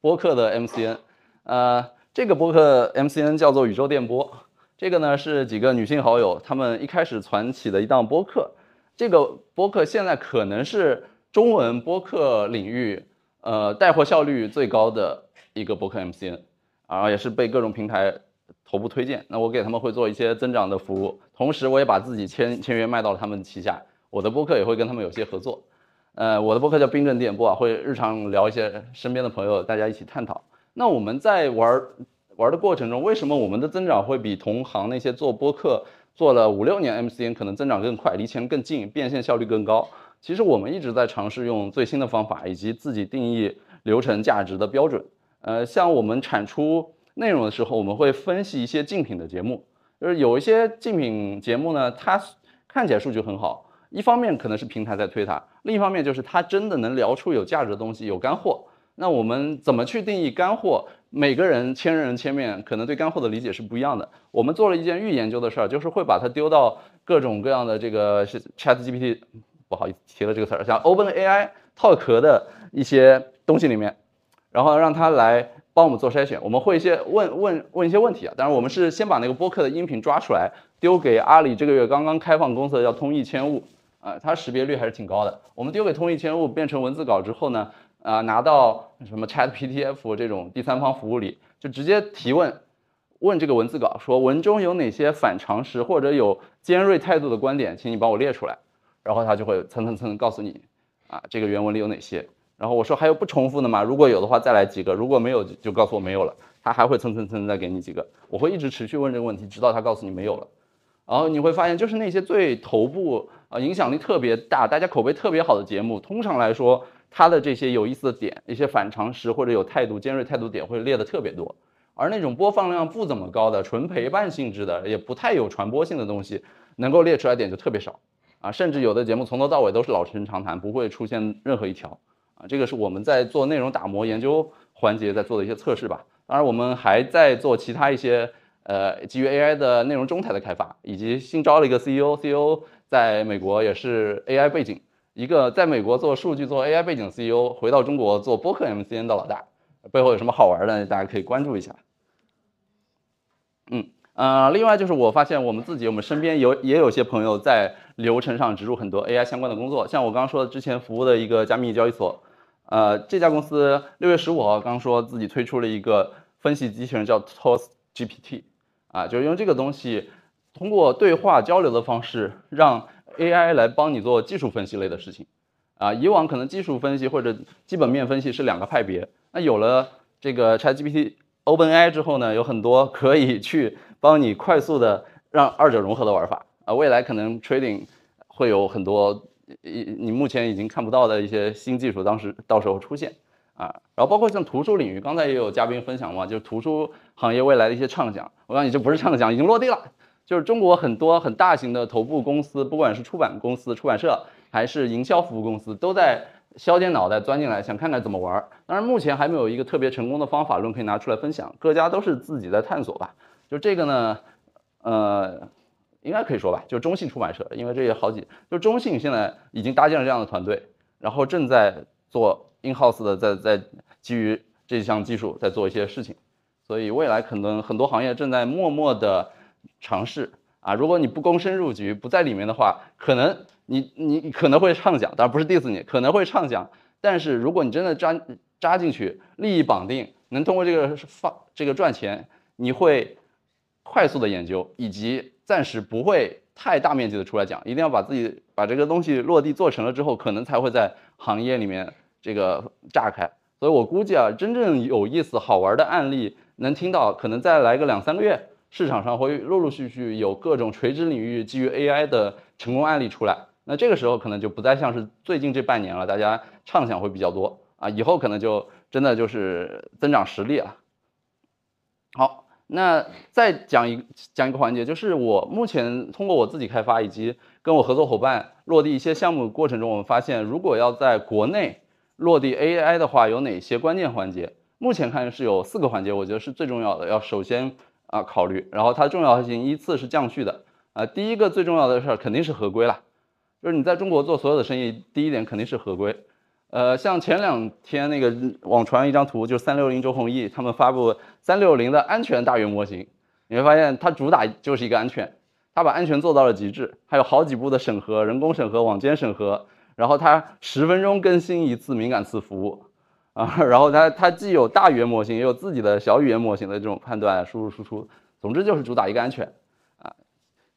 播客的 MCN，呃，这个播客 MCN 叫做宇宙电波，这个呢是几个女性好友他们一开始攒起的一档播客，这个播客现在可能是。中文播客领域，呃，带货效率最高的一个播客 MCN，啊，也是被各种平台头部推荐。那我给他们会做一些增长的服务，同时我也把自己签签约卖到了他们旗下。我的播客也会跟他们有些合作。呃，我的播客叫冰镇电波啊，会日常聊一些身边的朋友，大家一起探讨。那我们在玩玩的过程中，为什么我们的增长会比同行那些做播客做了五六年 MCN 可能增长更快，离钱更近，变现效率更高？其实我们一直在尝试用最新的方法，以及自己定义流程价值的标准。呃，像我们产出内容的时候，我们会分析一些竞品的节目，就是有一些竞品节目呢，它看起来数据很好，一方面可能是平台在推它，另一方面就是它真的能聊出有价值的东西，有干货。那我们怎么去定义干货？每个人千人千面，可能对干货的理解是不一样的。我们做了一件预研究的事儿，就是会把它丢到各种各样的这个是 Chat GPT。不好意思提了这个词儿，像 OpenAI 套壳的一些东西里面，然后让它来帮我们做筛选。我们会一些问问问一些问题啊，当然我们是先把那个播客的音频抓出来，丢给阿里这个月刚刚开放公司的叫通义千物啊，它识别率还是挺高的。我们丢给通义千物变成文字稿之后呢，啊拿到什么 ChatPTF 这种第三方服务里，就直接提问，问这个文字稿说文中有哪些反常识或者有尖锐态度的观点，请你帮我列出来。然后他就会蹭蹭蹭告诉你，啊，这个原文里有哪些。然后我说还有不重复的吗？如果有的话再来几个，如果没有就告诉我没有了。他还会蹭蹭蹭再给你几个。我会一直持续问这个问题，直到他告诉你没有了。然后你会发现，就是那些最头部啊，影响力特别大、大家口碑特别好的节目，通常来说，它的这些有意思的点、一些反常识或者有态度、尖锐态度点会列的特别多。而那种播放量不怎么高的、纯陪伴性质的、也不太有传播性的东西，能够列出来点就特别少。啊，甚至有的节目从头到尾都是老生常谈，不会出现任何一条。啊，这个是我们在做内容打磨研究环节在做的一些测试吧。当然，我们还在做其他一些呃基于 AI 的内容中台的开发，以及新招了一个 CEO，CEO 在美国也是 AI 背景，一个在美国做数据做 AI 背景 CEO，回到中国做播客 MCN 的老大，背后有什么好玩的，大家可以关注一下。嗯。呃，另外就是我发现我们自己，我们身边有也有些朋友在流程上植入很多 AI 相关的工作，像我刚刚说的之前服务的一个加密交易所，呃，这家公司六月十五号刚说自己推出了一个分析机器人叫 TOS GPT，啊，就是用这个东西通过对话交流的方式，让 AI 来帮你做技术分析类的事情，啊，以往可能技术分析或者基本面分析是两个派别，那有了这个 ChatGPT OpenAI 之后呢，有很多可以去。帮你快速的让二者融合的玩法。啊，未来可能 trading 会有很多你你目前已经看不到的一些新技术，当时到时候出现。啊，然后包括像图书领域，刚才也有嘉宾分享嘛，就图书行业未来的一些畅想，我告诉你这不是畅想，已经落地了，就是中国很多很大型的头部公司，不管是出版公司、出版社还是营销服务公司，都在削尖脑袋钻进来，想看看怎么玩。当然目前还没有一个特别成功的方法论可以拿出来分享，各家都是自己在探索吧。就这个呢，呃，应该可以说吧，就中信出版社，因为这也好几，就中信现在已经搭建了这样的团队，然后正在做 in house 的，在在基于这项技术在做一些事情，所以未来可能很多行业正在默默的尝试啊，如果你不躬身入局，不在里面的话，可能你你可能会畅想，当然不是 diss 你，可能会畅想，但是如果你真的扎扎进去，利益绑定，能通过这个放这个赚钱，你会快速的研究以及。暂时不会太大面积的出来讲，一定要把自己把这个东西落地做成了之后，可能才会在行业里面这个炸开。所以我估计啊，真正有意思、好玩的案例能听到，可能再来个两三个月，市场上会陆陆续续有各种垂直领域基于 AI 的成功案例出来。那这个时候可能就不再像是最近这半年了，大家畅想会比较多啊，以后可能就真的就是增长实力了。好。那再讲一讲一个环节，就是我目前通过我自己开发以及跟我合作伙伴落地一些项目过程中，我们发现，如果要在国内落地 AI 的话，有哪些关键环节？目前看是有四个环节，我觉得是最重要的，要首先啊考虑，然后它重要性依次是降序的啊。第一个最重要的事儿肯定是合规了，就是你在中国做所有的生意，第一点肯定是合规。呃，像前两天那个网传一张图，就是三六零周鸿祎他们发布三六零的安全大语言模型，你会发现它主打就是一个安全，它把安全做到了极致，还有好几步的审核，人工审核、网间审核，然后它十分钟更新一次敏感词服务，[LAUGHS] 啊，然后它它既有大语言模型，也有自己的小语言模型的这种判断输入输出，总之就是主打一个安全，啊，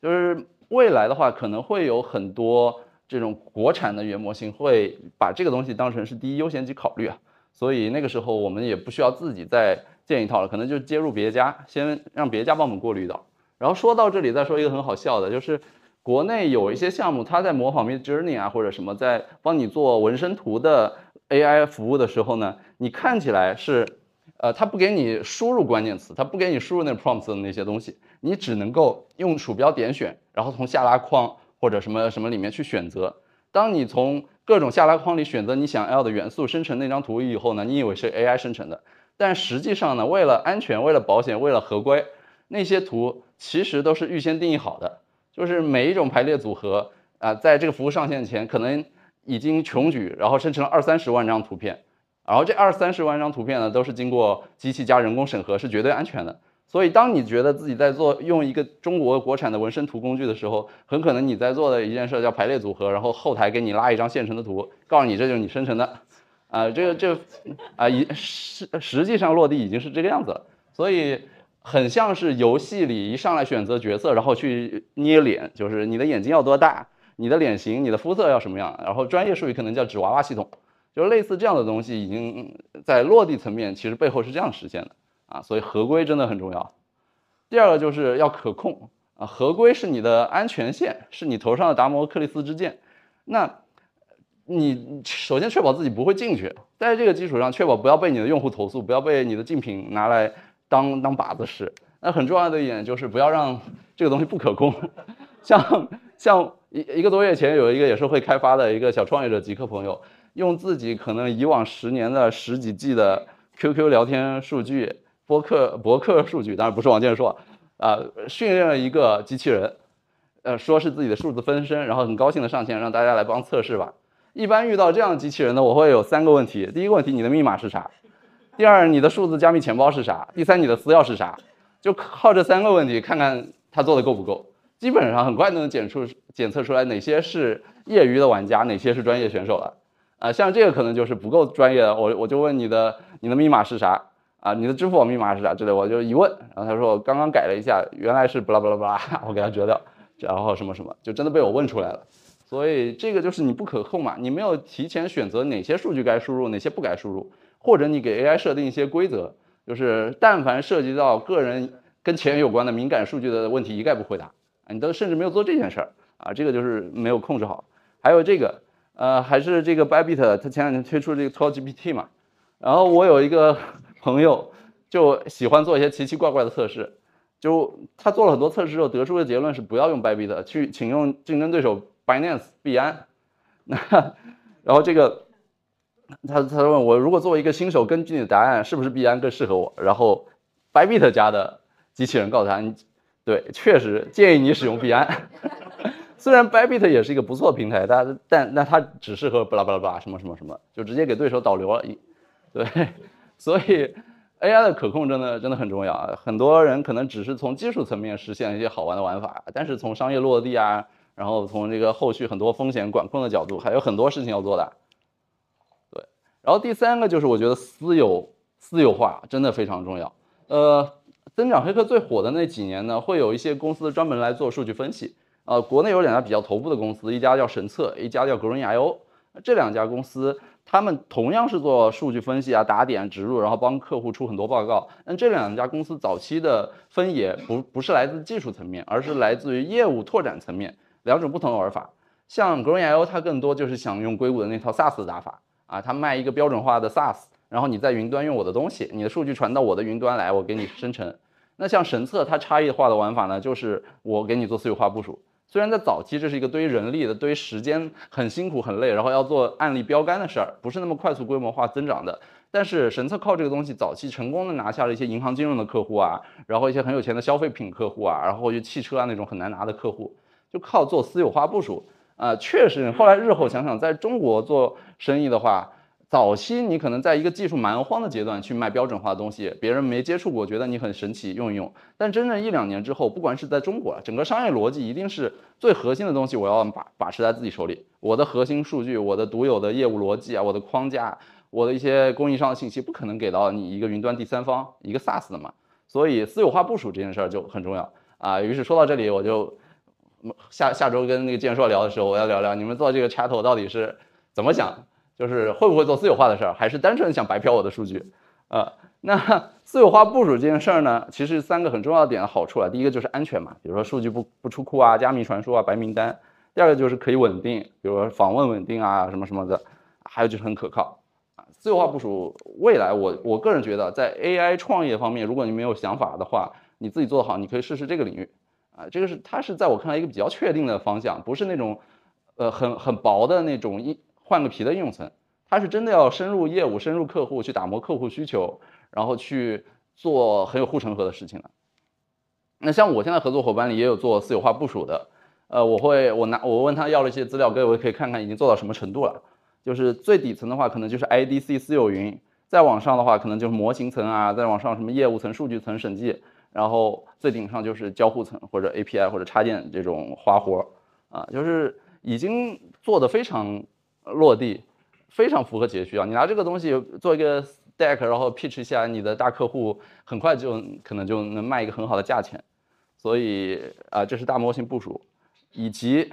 就是未来的话可能会有很多。这种国产的语言模型会把这个东西当成是第一优先级考虑啊，所以那个时候我们也不需要自己再建一套了，可能就接入别家，先让别家帮我们过滤到。然后说到这里，再说一个很好笑的，就是国内有一些项目，它在模仿 Mid Journey 啊或者什么，在帮你做纹身图的 AI 服务的时候呢，你看起来是，呃，它不给你输入关键词，它不给你输入那 prompts 的那些东西，你只能够用鼠标点选，然后从下拉框。或者什么什么里面去选择，当你从各种下拉框里选择你想要的元素生成那张图以后呢，你以为是 AI 生成的，但实际上呢，为了安全、为了保险、为了合规，那些图其实都是预先定义好的，就是每一种排列组合啊，在这个服务上线前可能已经穷举，然后生成了二三十万张图片，然后这二三十万张图片呢，都是经过机器加人工审核，是绝对安全的。所以，当你觉得自己在做用一个中国国产的纹身图工具的时候，很可能你在做的一件事叫排列组合，然后后台给你拉一张现成的图，告诉你这就是你生成的，啊，这个这，啊，一实实际上落地已经是这个样子了。所以，很像是游戏里一上来选择角色，然后去捏脸，就是你的眼睛要多大，你的脸型、你的肤色要什么样，然后专业术语可能叫纸娃娃系统，就类似这样的东西，已经在落地层面，其实背后是这样实现的。啊，所以合规真的很重要。第二个就是要可控啊，合规是你的安全线，是你头上的达摩克里斯之剑。那你首先确保自己不会进去，在这个基础上确保不要被你的用户投诉，不要被你的竞品拿来当当靶子使。那很重要的一点就是不要让这个东西不可控。像像一一个多月前有一个也是会开发的一个小创业者极客朋友，用自己可能以往十年的十几 G 的 QQ 聊天数据。博客博客数据当然不是王建硕，啊，训练了一个机器人，呃，说是自己的数字分身，然后很高兴的上线，让大家来帮测试吧。一般遇到这样的机器人呢，我会有三个问题：第一个问题，你的密码是啥？第二，你的数字加密钱包是啥？第三，你的私钥是啥？就靠这三个问题，看看他做的够不够。基本上很快就能检出检测出来哪些是业余的玩家，哪些是专业选手了。啊，像这个可能就是不够专业的，我我就问你的，你的密码是啥？啊，你的支付宝密码是啥之类，我就一问，然后他说我刚刚改了一下，原来是巴拉巴拉巴拉，[LAUGHS] 我给他折掉，然后什么什么，就真的被我问出来了。所以这个就是你不可控嘛，你没有提前选择哪些数据该输入，哪些不该输入，或者你给 AI 设定一些规则，就是但凡涉及到个人跟钱有关的敏感数据的问题，一概不回答。你都甚至没有做这件事儿啊，这个就是没有控制好。还有这个，呃，还是这个 Bybit，他前两天推出这个 Pro GPT 嘛，然后我有一个。[LAUGHS] 朋友就喜欢做一些奇奇怪怪的测试，就他做了很多测试之后得出的结论是不要用 Bybit，去请用竞争对手 Binance 币安。[LAUGHS] 那然后这个他他问我，如果作为一个新手，根据你的答案，是不是币安更适合我？然后 Bybit 家的机器人告诉他，你对，确实建议你使用币安。[LAUGHS] 虽然 Bybit 也是一个不错平台，但但那它只适合巴拉巴拉巴拉什么什么什么，就直接给对手导流了。[LAUGHS] 对，所以 AI 的可控真的真的很重要啊。很多人可能只是从技术层面实现一些好玩的玩法，但是从商业落地啊，然后从这个后续很多风险管控的角度，还有很多事情要做的。然后第三个就是我觉得私有私有化真的非常重要。呃。增长黑客最火的那几年呢，会有一些公司专门来做数据分析。呃，国内有两家比较头部的公司，一家叫神策，一家叫 Green.io。这两家公司，他们同样是做数据分析啊，打点植入，然后帮客户出很多报告。但这两家公司早期的分野不不是来自技术层面，而是来自于业务拓展层面，两种不同的玩法。像 Green.io，它更多就是想用硅谷的那套 SaaS 打法啊，它卖一个标准化的 SaaS，然后你在云端用我的东西，你的数据传到我的云端来，我给你生成。那像神策，它差异化的玩法呢，就是我给你做私有化部署。虽然在早期这是一个堆人力的、堆时间很辛苦很累，然后要做案例标杆的事儿，不是那么快速规模化增长的。但是神策靠这个东西，早期成功的拿下了一些银行金融的客户啊，然后一些很有钱的消费品客户啊，然后就汽车啊那种很难拿的客户，就靠做私有化部署啊，确实。后来日后想想，在中国做生意的话。早期你可能在一个技术蛮荒的阶段去卖标准化的东西，别人没接触过，觉得你很神奇，用一用。但真正一两年之后，不管是在中国，整个商业逻辑一定是最核心的东西，我要把把持在自己手里。我的核心数据，我的独有的业务逻辑啊，我的框架，我的一些供应商的信息，不可能给到你一个云端第三方，一个 SaaS 的嘛。所以私有化部署这件事儿就很重要啊。于是说到这里，我就下下周跟那个建硕聊的时候，我要聊聊你们做这个 Chat 到底是怎么想。就是会不会做私有化的事儿，还是单纯想白嫖我的数据？呃，那 [LAUGHS] 私有化部署这件事儿呢，其实三个很重要的点的好处啊，第一个就是安全嘛，比如说数据不不出库啊，加密传输啊，白名单；第二个就是可以稳定，比如说访问稳定啊，什么什么的；还有就是很可靠啊。私有化部署未来，我我个人觉得，在 AI 创业方面，如果你没有想法的话，你自己做得好，你可以试试这个领域啊。这个是它是在我看来一个比较确定的方向，不是那种呃很很薄的那种一。换个皮的应用层，它是真的要深入业务、深入客户去打磨客户需求，然后去做很有护城河的事情的。那像我现在合作伙伴里也有做私有化部署的，呃，我会我拿我问他要了一些资料，各位可以看看已经做到什么程度了。就是最底层的话，可能就是 IDC 私有云；再往上的话，可能就是模型层啊；再往上什么业务层、数据层审计，然后最顶上就是交互层或者 API 或者插件这种花活啊，就是已经做的非常。落地非常符合企业需要，你拿这个东西做一个 deck，然后 pitch 一下你的大客户，很快就可能就能卖一个很好的价钱。所以啊，这是大模型部署，以及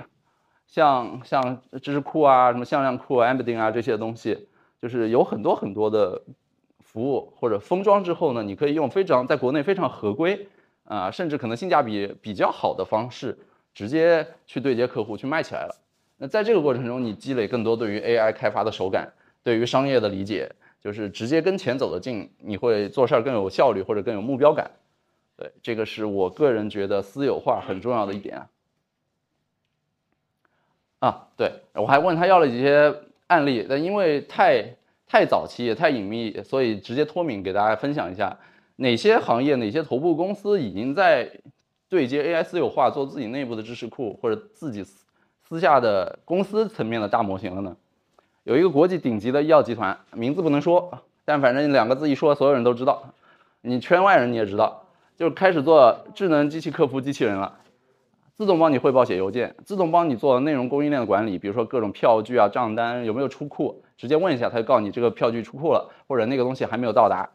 像像知识库啊、什么向量库、embedding 啊这些东西，就是有很多很多的服务或者封装之后呢，你可以用非常在国内非常合规啊，甚至可能性价比比较好的方式，直接去对接客户去卖起来了。那在这个过程中，你积累更多对于 AI 开发的手感，对于商业的理解，就是直接跟钱走得近，你会做事儿更有效率或者更有目标感。对，这个是我个人觉得私有化很重要的一点啊。啊，对我还问他要了一些案例，但因为太太早期也太隐秘，所以直接脱敏给大家分享一下哪些行业、哪些头部公司已经在对接 AI 私有化，做自己内部的知识库或者自己。私私下的公司层面的大模型了呢，有一个国际顶级的医药集团，名字不能说，但反正两个字一说，所有人都知道，你圈外人你也知道，就是开始做智能机器客服机器人了，自动帮你汇报写邮件，自动帮你做内容供应链的管理，比如说各种票据啊、账单有没有出库，直接问一下，他就告诉你这个票据出库了，或者那个东西还没有到达，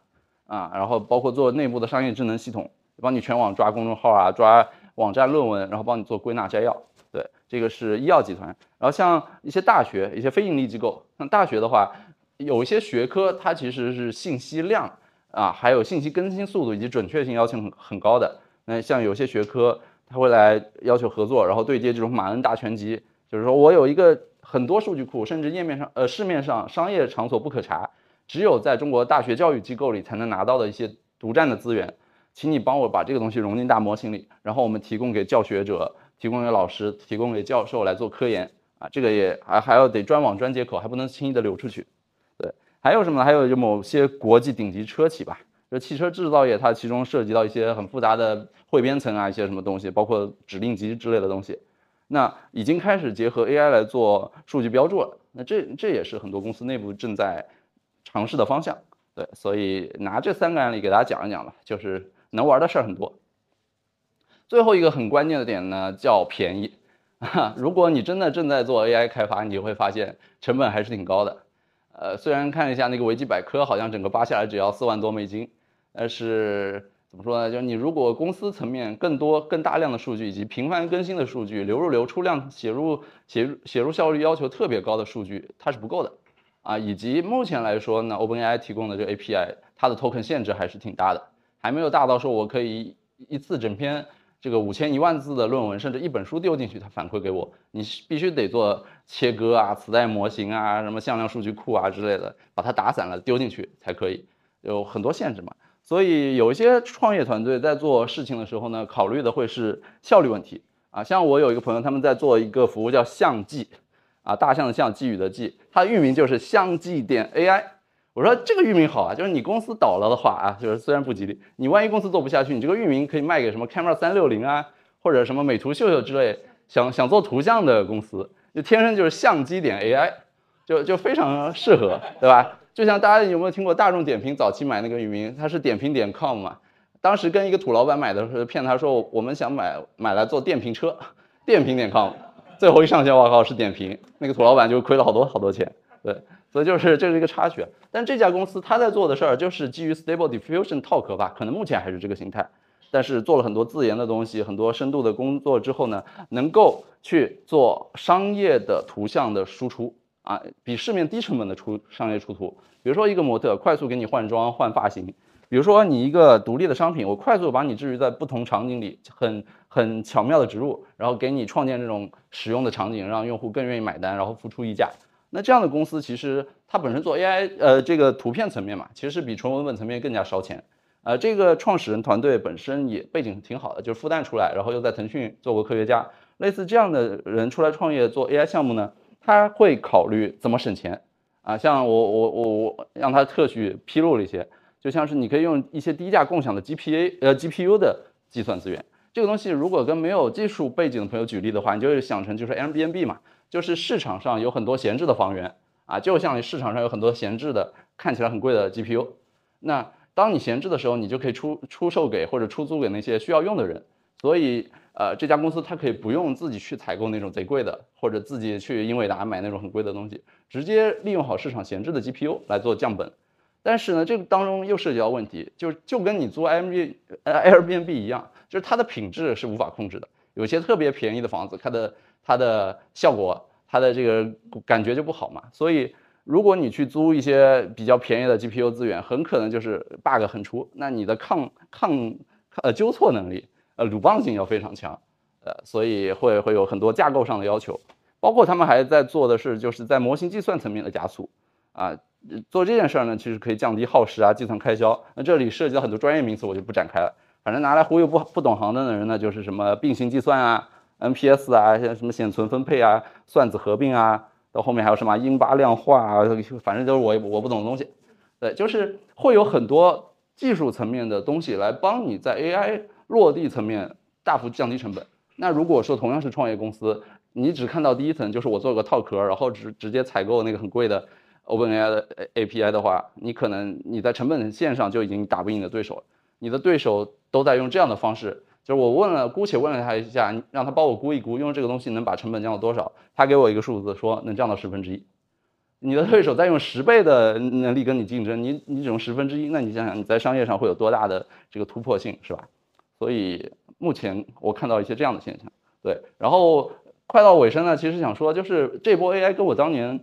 啊，然后包括做内部的商业智能系统，帮你全网抓公众号啊、抓网站论文，然后帮你做归纳摘要。对这个是医药集团，然后像一些大学、一些非盈利机构，像大学的话，有一些学科它其实是信息量啊，还有信息更新速度以及准确性要求很很高的。那像有些学科，他会来要求合作，然后对接这种马恩大全集，就是说我有一个很多数据库，甚至页面上呃市面上商业场所不可查，只有在中国大学教育机构里才能拿到的一些独占的资源，请你帮我把这个东西融进大模型里，然后我们提供给教学者。提供给老师，提供给教授来做科研啊，这个也还还要得专网专接口，还不能轻易的流出去。对，还有什么呢？还有就某些国际顶级车企吧，就汽车制造业，它其中涉及到一些很复杂的汇编层啊，一些什么东西，包括指令集之类的东西。那已经开始结合 AI 来做数据标注了。那这这也是很多公司内部正在尝试的方向。对，所以拿这三个案例给大家讲一讲吧，就是能玩的事儿很多。最后一个很关键的点呢，叫便宜。[LAUGHS] 如果你真的正在做 AI 开发，你就会发现成本还是挺高的。呃，虽然看一下那个维基百科，好像整个扒下来只要四万多美金，但是怎么说呢？就是你如果公司层面更多、更大量的数据以及频繁更新的数据，流入流出量、写入写入写入效率要求特别高的数据，它是不够的。啊，以及目前来说呢，OpenAI 提供的这个 API，它的 token 限制还是挺大的，还没有大到说我可以一次整篇。这个五千一万字的论文，甚至一本书丢进去，它反馈给我，你必须得做切割啊、磁带模型啊、什么向量数据库啊之类的，把它打散了丢进去才可以，有很多限制嘛。所以有一些创业团队在做事情的时候呢，考虑的会是效率问题啊。像我有一个朋友，他们在做一个服务叫相记，啊，大象的象，寄语的寄，它的域名就是相记点 AI。我说这个域名好啊，就是你公司倒了的话啊，就是虽然不吉利，你万一公司做不下去，你这个域名可以卖给什么 Camera 三六零啊，或者什么美图秀秀之类，想想做图像的公司，就天生就是相机点 AI，就就非常适合，对吧？就像大家有没有听过大众点评早期买那个域名，它是点评点 com 嘛，当时跟一个土老板买的时候骗他说我们想买买来做电瓶车，电瓶点 com，最后一上线我靠是点评，那个土老板就亏了好多好多钱，对。所以就是这是一个插曲，但这家公司它在做的事儿就是基于 Stable Diffusion Talk 吧，可能目前还是这个形态，但是做了很多自研的东西，很多深度的工作之后呢，能够去做商业的图像的输出啊，比市面低成本的出商业出图。比如说一个模特快速给你换装换发型，比如说你一个独立的商品，我快速把你置于在不同场景里，很很巧妙的植入，然后给你创建这种使用的场景，让用户更愿意买单，然后付出溢价。那这样的公司其实它本身做 AI，呃，这个图片层面嘛，其实是比纯文本层面更加烧钱。呃，这个创始人团队本身也背景挺好的，就是复旦出来，然后又在腾讯做过科学家。类似这样的人出来创业做 AI 项目呢，他会考虑怎么省钱啊。像我我我我让他特许披露了一些，就像是你可以用一些低价共享的 GPA 呃 GPU 的计算资源。这个东西如果跟没有技术背景的朋友举例的话，你就会想成就是 Airbnb 嘛。就是市场上有很多闲置的房源啊，就像市场上有很多闲置的看起来很贵的 GPU，那当你闲置的时候，你就可以出出售给或者出租给那些需要用的人。所以，呃，这家公司它可以不用自己去采购那种贼贵的，或者自己去英伟达买那种很贵的东西，直接利用好市场闲置的 GPU 来做降本。但是呢，这个当中又涉及到问题，就就跟你租 Airbnb 呃 Airbnb 一样，就是它的品质是无法控制的。有些特别便宜的房子，它的它的效果，它的这个感觉就不好嘛。所以，如果你去租一些比较便宜的 GPU 资源，很可能就是 bug 很出。那你的抗抗呃纠错能力，呃鲁棒性要非常强，呃，所以会会有很多架构上的要求。包括他们还在做的是，就是在模型计算层面的加速啊。做这件事儿呢，其实可以降低耗时啊，计算开销。那这里涉及到很多专业名词，我就不展开了。反正拿来忽悠不不懂行的人呢，就是什么并行计算啊。NPS 啊，像什么显存分配啊、算子合并啊，到后面还有什么英巴量化啊，反正都是我我不懂的东西。对，就是会有很多技术层面的东西来帮你在 AI 落地层面大幅降低成本。那如果说同样是创业公司，你只看到第一层，就是我做个套壳，然后直直接采购那个很贵的 OpenAI 的 API 的话，你可能你在成本线上就已经打不赢你的对手了。你的对手都在用这样的方式。就是我问了，姑且问了他一下，让他帮我估一估，用这个东西能把成本降到多少？他给我一个数字，说能降到十分之一。你的对手在用十倍的能力跟你竞争，你你只用十分之一，那你想想你在商业上会有多大的这个突破性，是吧？所以目前我看到一些这样的现象。对，然后快到尾声呢，其实想说，就是这波 AI 跟我当年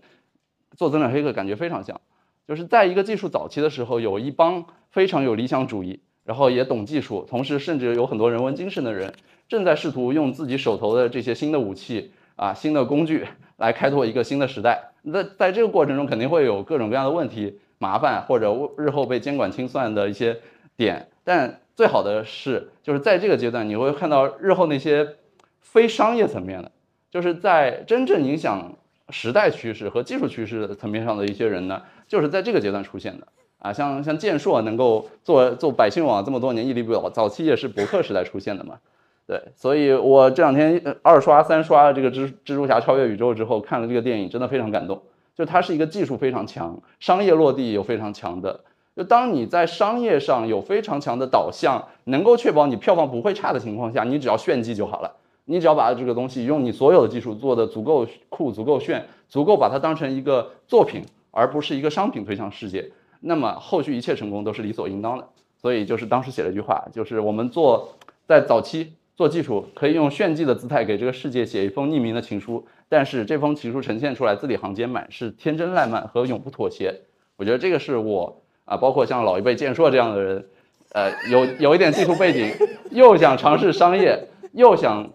做增长黑客感觉非常像，就是在一个技术早期的时候，有一帮非常有理想主义。然后也懂技术，同时甚至有很多人文精神的人，正在试图用自己手头的这些新的武器啊、新的工具来开拓一个新的时代。那在这个过程中，肯定会有各种各样的问题、麻烦，或者日后被监管清算的一些点。但最好的是，就是在这个阶段，你会看到日后那些非商业层面的，就是在真正影响时代趋势和技术趋势层面上的一些人呢，就是在这个阶段出现的。啊，像像建硕能够做做百姓网这么多年屹立不倒，早期也是博客时代出现的嘛。对，所以我这两天二刷三刷这个蜘蜘蛛侠超越宇宙之后，看了这个电影，真的非常感动。就它是一个技术非常强，商业落地有非常强的。就当你在商业上有非常强的导向，能够确保你票房不会差的情况下，你只要炫技就好了。你只要把这个东西用你所有的技术做的足够酷、足够炫、足够把它当成一个作品，而不是一个商品推向世界，那么后续一切成功都是理所应当的。所以就是当时写了一句话，就是我们做在早期。做技术可以用炫技的姿态给这个世界写一封匿名的情书，但是这封情书呈现出来字里行间满是天真烂漫和永不妥协。我觉得这个是我啊，包括像老一辈建硕这样的人，呃，有有一点技术背景，又想尝试商业，又想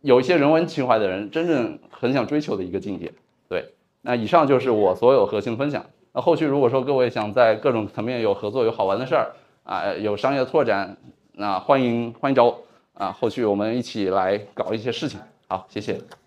有一些人文情怀的人，真正很想追求的一个境界。对，那以上就是我所有核心分享。那后续如果说各位想在各种层面有合作、有好玩的事儿啊，有商业拓展，那欢迎欢迎找我。啊，后续我们一起来搞一些事情。好，谢谢。